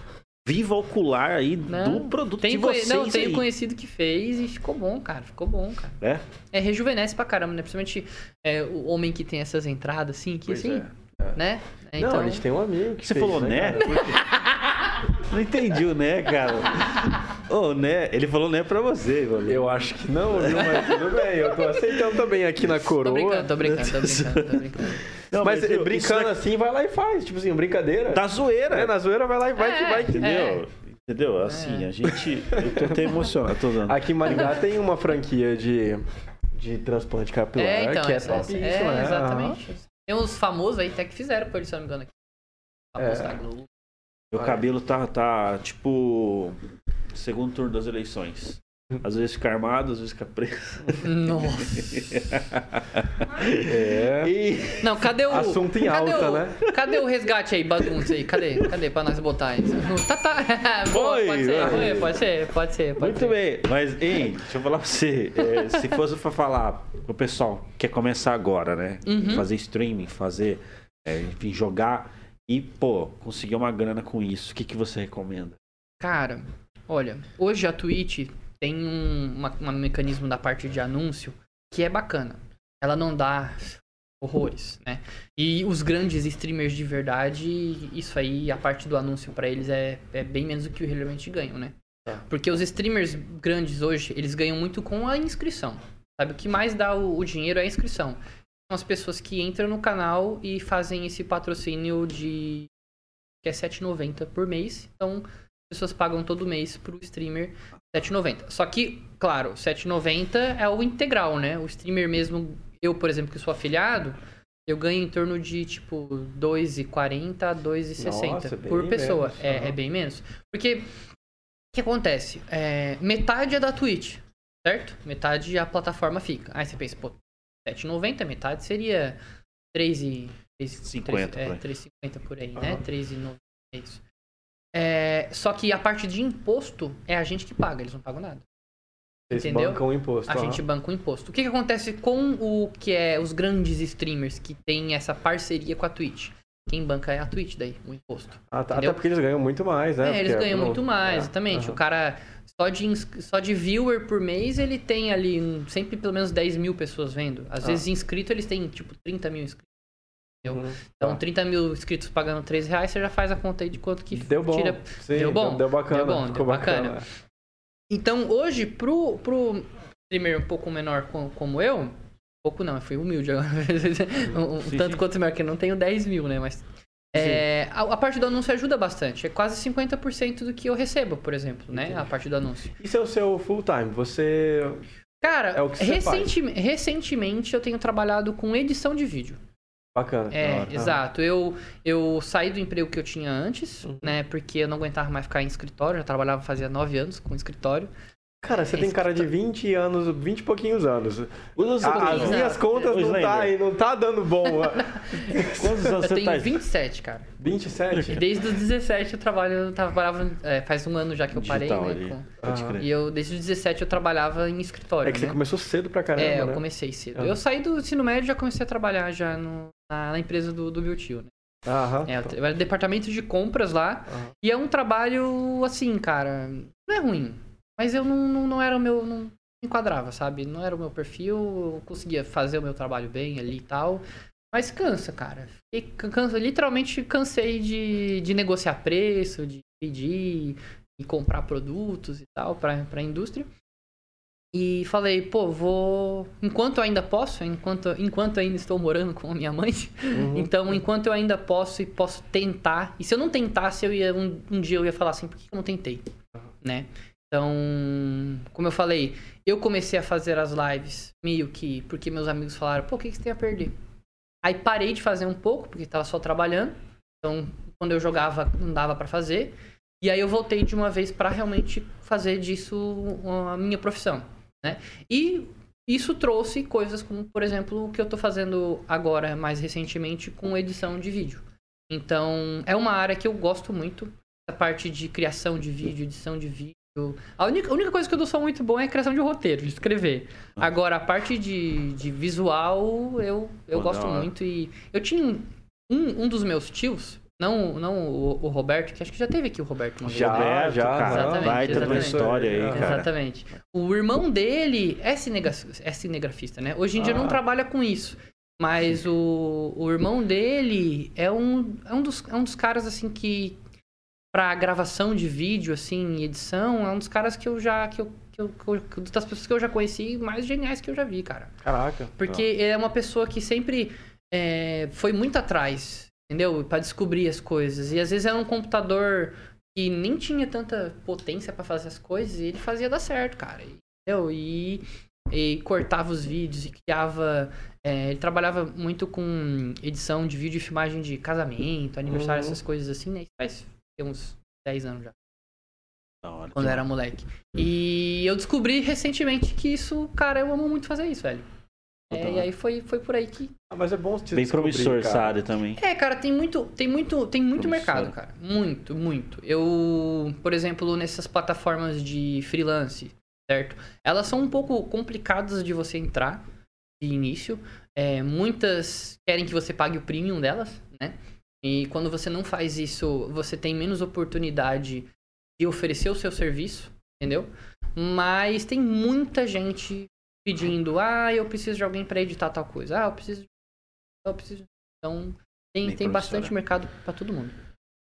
viva ocular aí Não, do produto Tem de vocês Não, tenho aí. conhecido que fez e ficou bom, cara. Ficou bom, cara. É? É, rejuvenesce pra caramba, né? Principalmente é, o homem que tem essas entradas assim, que Pois assim, é. né? É, Não, então, a gente tem um amigo que Você fez, falou né? cara? Não entendi o né, cara. Ô, né? Ele falou né pra você. Eu acho que não, viu? Mas tudo bem, eu tô aceitando também aqui na coroa. Tô brincando, tô brincando, tô brincando, tô brincando. Não, Mas, viu, brincando isso assim, vai lá e faz. Tipo assim, brincadeira. Da zoeira. É, na zoeira vai lá e vai que É. vai que. Entendeu? Entendeu? Assim, a gente. Eu tô até emocionado, tô dando. Aqui em Maringá tem uma franquia de, de transplante capilar É, então, que é essa, top essa- isso, é, né? exatamente. Tem uns famosos aí até que fizeram com ele, se eu não me engano. Aqui. Famoso É. da Globo. Meu cabelo tá, tá tipo. Segundo turno das eleições. Às vezes fica armado, às vezes fica preso. Nossa. É. E. Não, cadê o. Assunto em cadê alta, o, né? Cadê o resgate aí, bagunça aí? Cadê? Cadê pra nós botar aí? Tá, tá. Boa, Oi, pode ser, oi. oi, pode ser, pode ser. Pode Muito ser. bem, mas, hein, deixa eu falar pra você. é, se fosse pra falar pro pessoal que quer começar agora, né? Uhum. Fazer streaming, fazer, é, enfim, jogar e, pô, conseguir uma grana com isso, o que, que você recomenda? Cara, olha, hoje a Twitch tem um uma- um mecanismo da parte de anúncio que é bacana. Ela não dá horrores, né? E os grandes streamers de verdade, isso aí, a parte do anúncio pra eles é, é bem menos do que realmente ganham, né? Tá. Porque os streamers grandes hoje, eles ganham muito com a inscrição. Sabe? O que mais dá o, o dinheiro é a inscrição. São as pessoas que entram no canal e fazem esse patrocínio de que é 7,90 por mês. Então, pessoas pagam todo mês pro streamer 7,90. Só que, claro, 7,90 é o integral, né? O streamer mesmo, eu, por exemplo, que sou afiliado, eu ganho em torno de, tipo, 2,40 a 2,60 Nossa, bem por pessoa. menos, É, é bem menos. Porque, o que acontece? É, metade é da Twitch, certo? Metade a plataforma fica. Aí você pensa, pô, 7,90, metade seria 3,50 50 é, por aí. 3,50 por aí, Aham. né? 3,90 é isso. É, só que a parte de imposto é a gente que paga, eles não pagam nada. Eles entendeu? bancam o imposto. A gente banca o imposto. O que, que acontece com o que é os grandes streamers que tem essa parceria com a Twitch? Quem banca é a Twitch daí, o imposto. Ah, tá. Até porque eles ganham muito mais, né? É, eles Porque ganham no- muito mais, é, exatamente. aham. O cara, só de, só de viewer por mês, ele tem ali um- sempre pelo menos 10 mil pessoas vendo. Às Ah. vezes inscrito eles têm tipo 30 mil inscritos. Uhum. Então, Tá. 30 mil inscritos pagando 3 reais, você já faz a conta aí de quanto que Deu bom. tira. Sim, Deu bom? Deu bacana. Deu bom, deu bacana. bacana. Então, hoje, pro, pro streamer um pouco menor co- como eu, pouco não, eu fui humilde agora. um, Sim, tanto sim. quanto menor, que eu não tenho 10 mil, né? Mas. é, a, a parte do anúncio ajuda bastante. É quase 50% do que eu recebo, por exemplo, né? A parte do anúncio. Isso é o seu full time. Você. Cara, É recentemente eu tenho trabalhado com edição de vídeo. Bacana. É, exato. Eu, eu saí do emprego que eu tinha antes, Uhum. né? Porque eu não aguentava mais ficar em escritório. Já trabalhava fazia nove anos com escritório. Cara, você tem cara de 20 anos, 20 e pouquinhos anos. As minhas contas não tá, aí, não tá dando bom. Quantos anos Eu você tenho tá? 27, cara. 27? E desde os 17 eu trabalho, eu trabalhava, é, faz um ano já que eu parei, Digital né? ali. com- Pode Ah. crer. E eu, desde os 17 eu trabalhava em escritório, É que você né? começou cedo pra caramba, É, eu né? comecei cedo. Ah. Eu saí do ensino médio e já comecei a trabalhar já no- na, na empresa do, do meu tio, né? Aham. É, eu era departamento de compras lá. Aham. E é um trabalho, assim, cara, não é ruim. Mas eu não, não, não era o meu. Não enquadrava, sabe? Não era o meu perfil. Eu conseguia fazer o meu trabalho bem ali e tal. Mas cansa, cara. Fiquei can- cansa, literalmente cansei de, de negociar preço, de pedir e comprar produtos e tal pra, pra indústria. E falei, pô, vou. Enquanto ainda posso, enquanto, enquanto ainda estou morando com a minha mãe, Uhum. então, enquanto eu ainda posso e posso tentar, e se eu não tentasse, eu ia um, um dia eu ia falar assim, por que eu não tentei? Né? Então, como eu falei, eu comecei a fazer as lives meio que porque meus amigos falaram, pô, o que, que você tem a perder? Aí parei de fazer um pouco, porque tava só trabalhando. Então, quando eu jogava, não dava pra fazer. E aí eu voltei de uma vez pra realmente fazer disso a minha profissão, né? E isso trouxe coisas como, por exemplo, o que eu tô fazendo agora, mais recentemente, com edição de vídeo. Então, é uma área que eu gosto muito. A parte de criação de vídeo, edição de vídeo. A única, a única coisa que eu não sou muito bom é a criação de roteiro, de escrever. Agora, a parte de, de visual, eu, eu Pô, gosto muito. E eu tinha um, um, dos meus tios, não, não o, o Roberto, que acho que já teve aqui o Roberto uma. Já, Roberto, já, cara, Exatamente, baita de uma exatamente. história aí, cara. Exatamente. O irmão dele é, cinega- é cinegrafista, né? Hoje em dia Ah. não trabalha com isso. Mas o, o irmão dele é um, é, um dos, é um dos caras, assim, que pra gravação de vídeo, assim, edição, é um dos caras que eu já. Que eu, que eu, que eu- das pessoas que eu já conheci mais geniais que eu já vi, cara. Caraca. Porque é uma pessoa que sempre é, foi muito atrás, entendeu? Pra descobrir as coisas. E às vezes era um computador que nem tinha tanta potência pra fazer as coisas e ele fazia dar certo, cara. Entendeu? E, e cortava os vídeos e criava. é, ele trabalhava muito com edição de vídeo e filmagem de casamento, aniversário, Uhum. essas coisas assim, né? Isso faz uns 10 anos já Da hora. quando eu era moleque. E eu descobri recentemente que isso, cara, eu amo muito fazer isso, velho. É, e aí foi, foi por aí que. Ah, mas é bom te Bem promissor essa cara. área também. É, cara, tem muito, tem muito, tem muito Promissor. mercado, cara. Muito, muito. Eu, por exemplo, nessas plataformas de freelance, certo? Elas são um pouco complicadas de você entrar de início. É, muitas querem que você pague o premium delas, né? E quando você não faz isso, você tem menos oportunidade de oferecer o seu serviço, entendeu? Mas tem muita gente pedindo, ah, eu preciso de alguém para editar tal coisa. Ah, eu preciso eu preciso. Então, tem, Bem tem bastante promissora. mercado para todo mundo.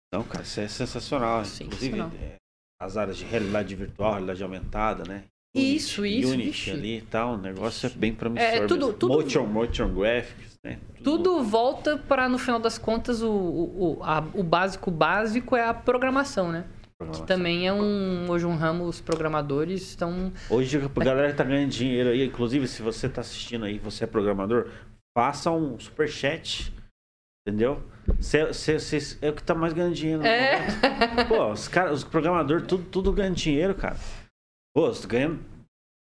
Então, cara, isso é sensacional. Sensacional. Inclusive, é, as áreas de realidade virtual, realidade aumentada, né? Isso, Unity, isso, Unity vixe. ali e tal, o negócio é bem promissor. É, tudo- mesmo. tudo- Motion, motion graphics, né? Tudo volta para no final das contas o, o, o, a- o básico básico é a programação, né? programação. Também é um hoje um ramo os programadores estão Hoje a galera tá ganhando dinheiro aí, inclusive se você tá assistindo aí, você é programador, faça um superchat, entendeu? Cê, cê, cê- é o que tá mais ganhando dinheiro. É. Pô, os, cara, os programadores tudo, tudo ganhando dinheiro, cara. Pô, você tá ganhando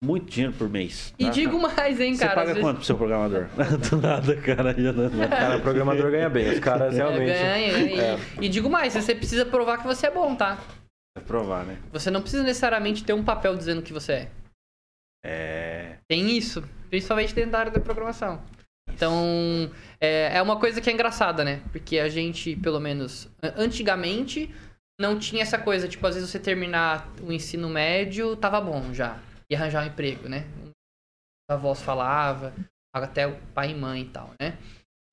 muito dinheiro por mês. E tá? digo mais, hein, Você cara. às paga vezes- quanto pro seu programador? Do nada, cara. Já não... Cara, o programador ganha bem. Os caras É, realmente. ganha, ganha. É. E, e digo mais, você precisa provar que você é bom, tá? Vai provar, né? Você não precisa necessariamente ter um papel dizendo que você é. É. Tem isso, principalmente dentro da área da programação. Então, é, é uma coisa que é engraçada, né? Porque a gente, pelo menos, antigamente, não tinha essa coisa. Tipo, às vezes você terminar o ensino médio, tava bom já. E arranjar um emprego, né? A voz falava, até o pai e mãe e tal, né?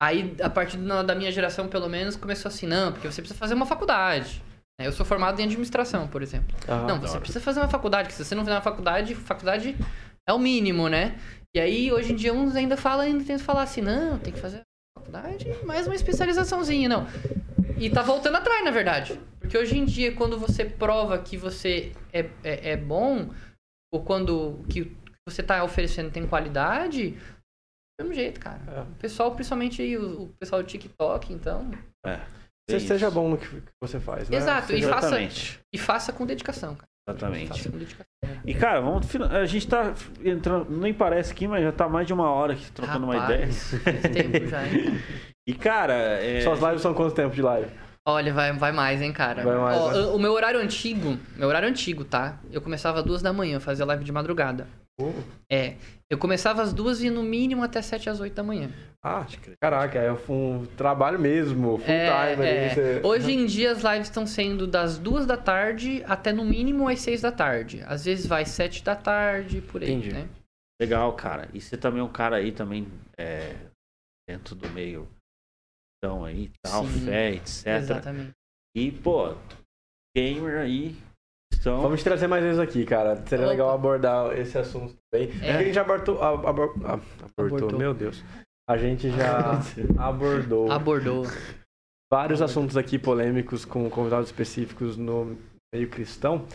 Aí, a partir da minha geração, pelo menos, começou assim, não, porque você precisa fazer uma faculdade. né? Eu sou formado em administração, por exemplo. Ah, Não, você precisa fazer uma faculdade, que se você não fizer uma faculdade, faculdade é o mínimo, né? E aí, hoje em dia, uns ainda falam, ainda tentam falar assim, não, tem que fazer faculdade mais uma especializaçãozinha, não. E tá voltando atrás, na verdade. Porque hoje em dia, quando você prova que você é, é, é bom, ou quando o que você tá oferecendo tem qualidade, do mesmo jeito, cara. É. O pessoal, principalmente aí, o, o pessoal do TikTok, então. É. Você Tem seja bom no que você faz, né? Exato, e faça-. E faça com dedicação, cara. Exatamente. Faça com dedicação. E cara, vamos a gente tá entrando, nem parece aqui, mas já tá mais de uma hora aqui trocando uma ideia. Rapaz, faz tempo já, hein? E cara, é... Suas lives são quanto tempo de live? Olha, vai, vai mais, hein, cara. Vai mais, Ó, né? O meu horário antigo, meu horário antigo, tá? Eu começava às duas da manhã, fazia live de madrugada. Uh, É, eu começava às duas e no mínimo até sete às oito da manhã. Ah, caraca, é um trabalho mesmo, full É, time. é. você- Hoje em dia as lives estão sendo das duas da tarde até no mínimo às seis da tarde. Às vezes vai sete da tarde, por aí, Entendi. né? Legal, cara. E você também é um cara aí também é, dentro do meio então aí, tal, Sim, fé, etc. Exatamente. E, pô, gamer aí estão... Vamos te trazer mais vezes aqui, cara. Seria Opa. legal abordar esse assunto também. É. A gente já abordou, ab- abor- ah, abordou, Abortou. meu Deus. A gente já abordou Abordou. vários assuntos aqui polêmicos com convidados específicos no meio cristão.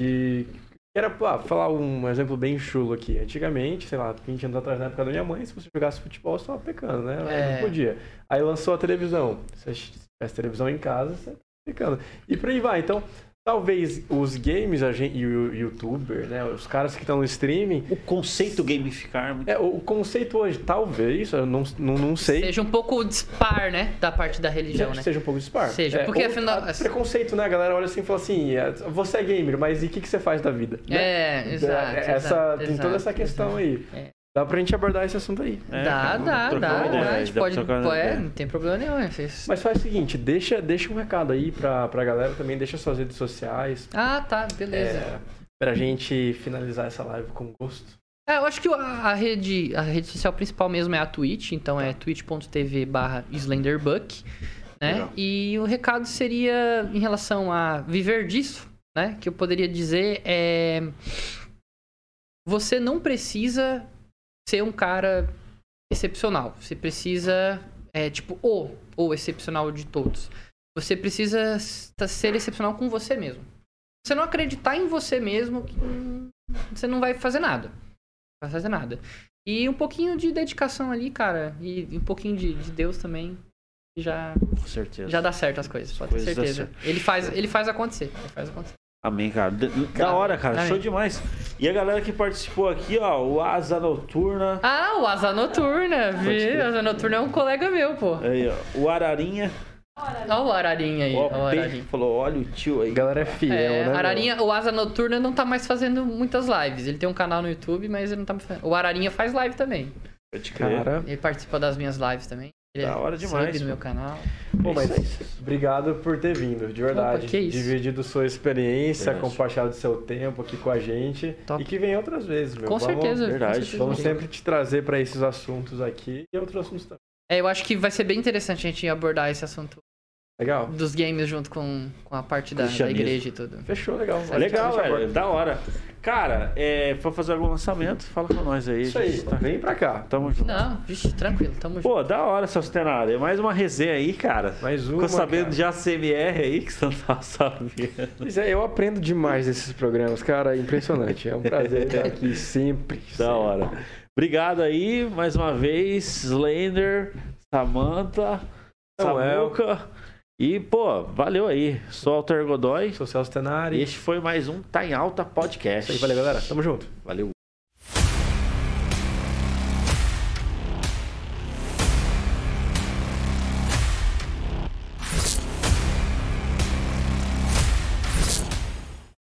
E era ah, falar um exemplo bem chulo aqui. Antigamente, sei lá, 20 anos atrás, na época da minha mãe, se você jogasse futebol, você tava pecando, né? É. Não podia. Aí lançou a televisão. Se tivesse televisão em casa, você tá pecando. E por aí vai. Então, talvez os games a gente, e o youtuber, né? Os caras que estão no streaming. O conceito gamificar é muito É, o conceito hoje, talvez, eu não, não, não sei. Seja um pouco dispar, né? Da parte da religião, Seja, né? seja um pouco dispar. Seja, porque ou- afinal- a- Preconceito, né? A galera olha assim e fala assim: é, você é gamer, mas e o que, que você faz da vida? né? É, exato. essa, exato, tem toda exato, essa questão aí. É. Dá pra gente abordar esse assunto aí. É, dá, cara, dá, dá, ideia, dá. A gente pode. trocar é, não tem problema nenhum. é, vocês- Mas faz o seguinte: deixa, deixa um recado aí pra, pra galera também, deixa suas redes sociais. Ah, tá, beleza. É, pra gente finalizar essa live com gosto. É, eu acho que a, a rede, a rede social principal mesmo é a Twitch, então é twitch.tv barra SlenderBuck. né? Legal. E o recado seria em relação a viver disso, né? Que eu poderia dizer é você não precisa ser um cara excepcional. Você precisa é tipo o o excepcional de todos. Você precisa ser excepcional com você mesmo. Você não acreditar em você mesmo, você não vai fazer nada. Não vai fazer nada. E um pouquinho de dedicação ali, cara, e um pouquinho de, de Deus também, já já dá certo as coisas, pode ter Coisas certeza. Ele faz, ele faz acontecer. Ele faz acontecer. Amém, cara. Da- Da hora, cara. amém. Show demais. E a galera que participou aqui, ó, o Asa Noturna. Ah, o Asa Noturna, crer. viu? Asa Noturna é um colega meu, pô. Aí, ó. O Ararinha. Olha o Ararinha aí, O ó, o Ararinha. falou: olha o tio aí. A galera é fiel, É, né? meu? Ararinha, o Asa Noturna não tá mais fazendo muitas lives. Ele tem um canal no YouTube, mas ele não tá mais fazendo. O Ararinha faz live também. Pode crer. Cara, Ele participa das minhas lives também. Ele Da é hora demais, no meu canal. mas É isso aí. obrigado por ter vindo, de verdade. Opa, que isso. Dividido sua experiência, Verdade. compartilhado seu tempo aqui com a gente. Top. E que venha outras vezes, meu. Com Vamos- certeza. com verdade. certeza. Vamos sempre te trazer pra esses assuntos aqui e outros assuntos também. É, eu acho que vai ser bem interessante a gente abordar esse assunto Legal? dos games junto com, com a parte da, da igreja e tudo. Fechou, legal. É legal, velho. Da hora. Cara, é, for fazer algum lançamento, fala com nós aí. Isso aí, tá- vem pra cá. Tamo junto. Não, vixe, tranquilo, tamo junto. Pô, da hora, seu Stenaro. É mais uma resenha aí, cara. Mais uma, Ficou sabendo cara. de ACMR aí que você não tava sabendo. Pois é, eu aprendo demais desses programas, cara. Impressionante. É um prazer estar aqui sempre. Da sempre. hora. Obrigado aí, mais uma vez, Slender, Samantha, Samuel. Samuca. E, pô, valeu aí. Sou Alter Godoy. Sou Celso Tenari. E este foi mais um Tá em Alta Podcast. Isso aí, valeu, galera. Tamo junto. Valeu.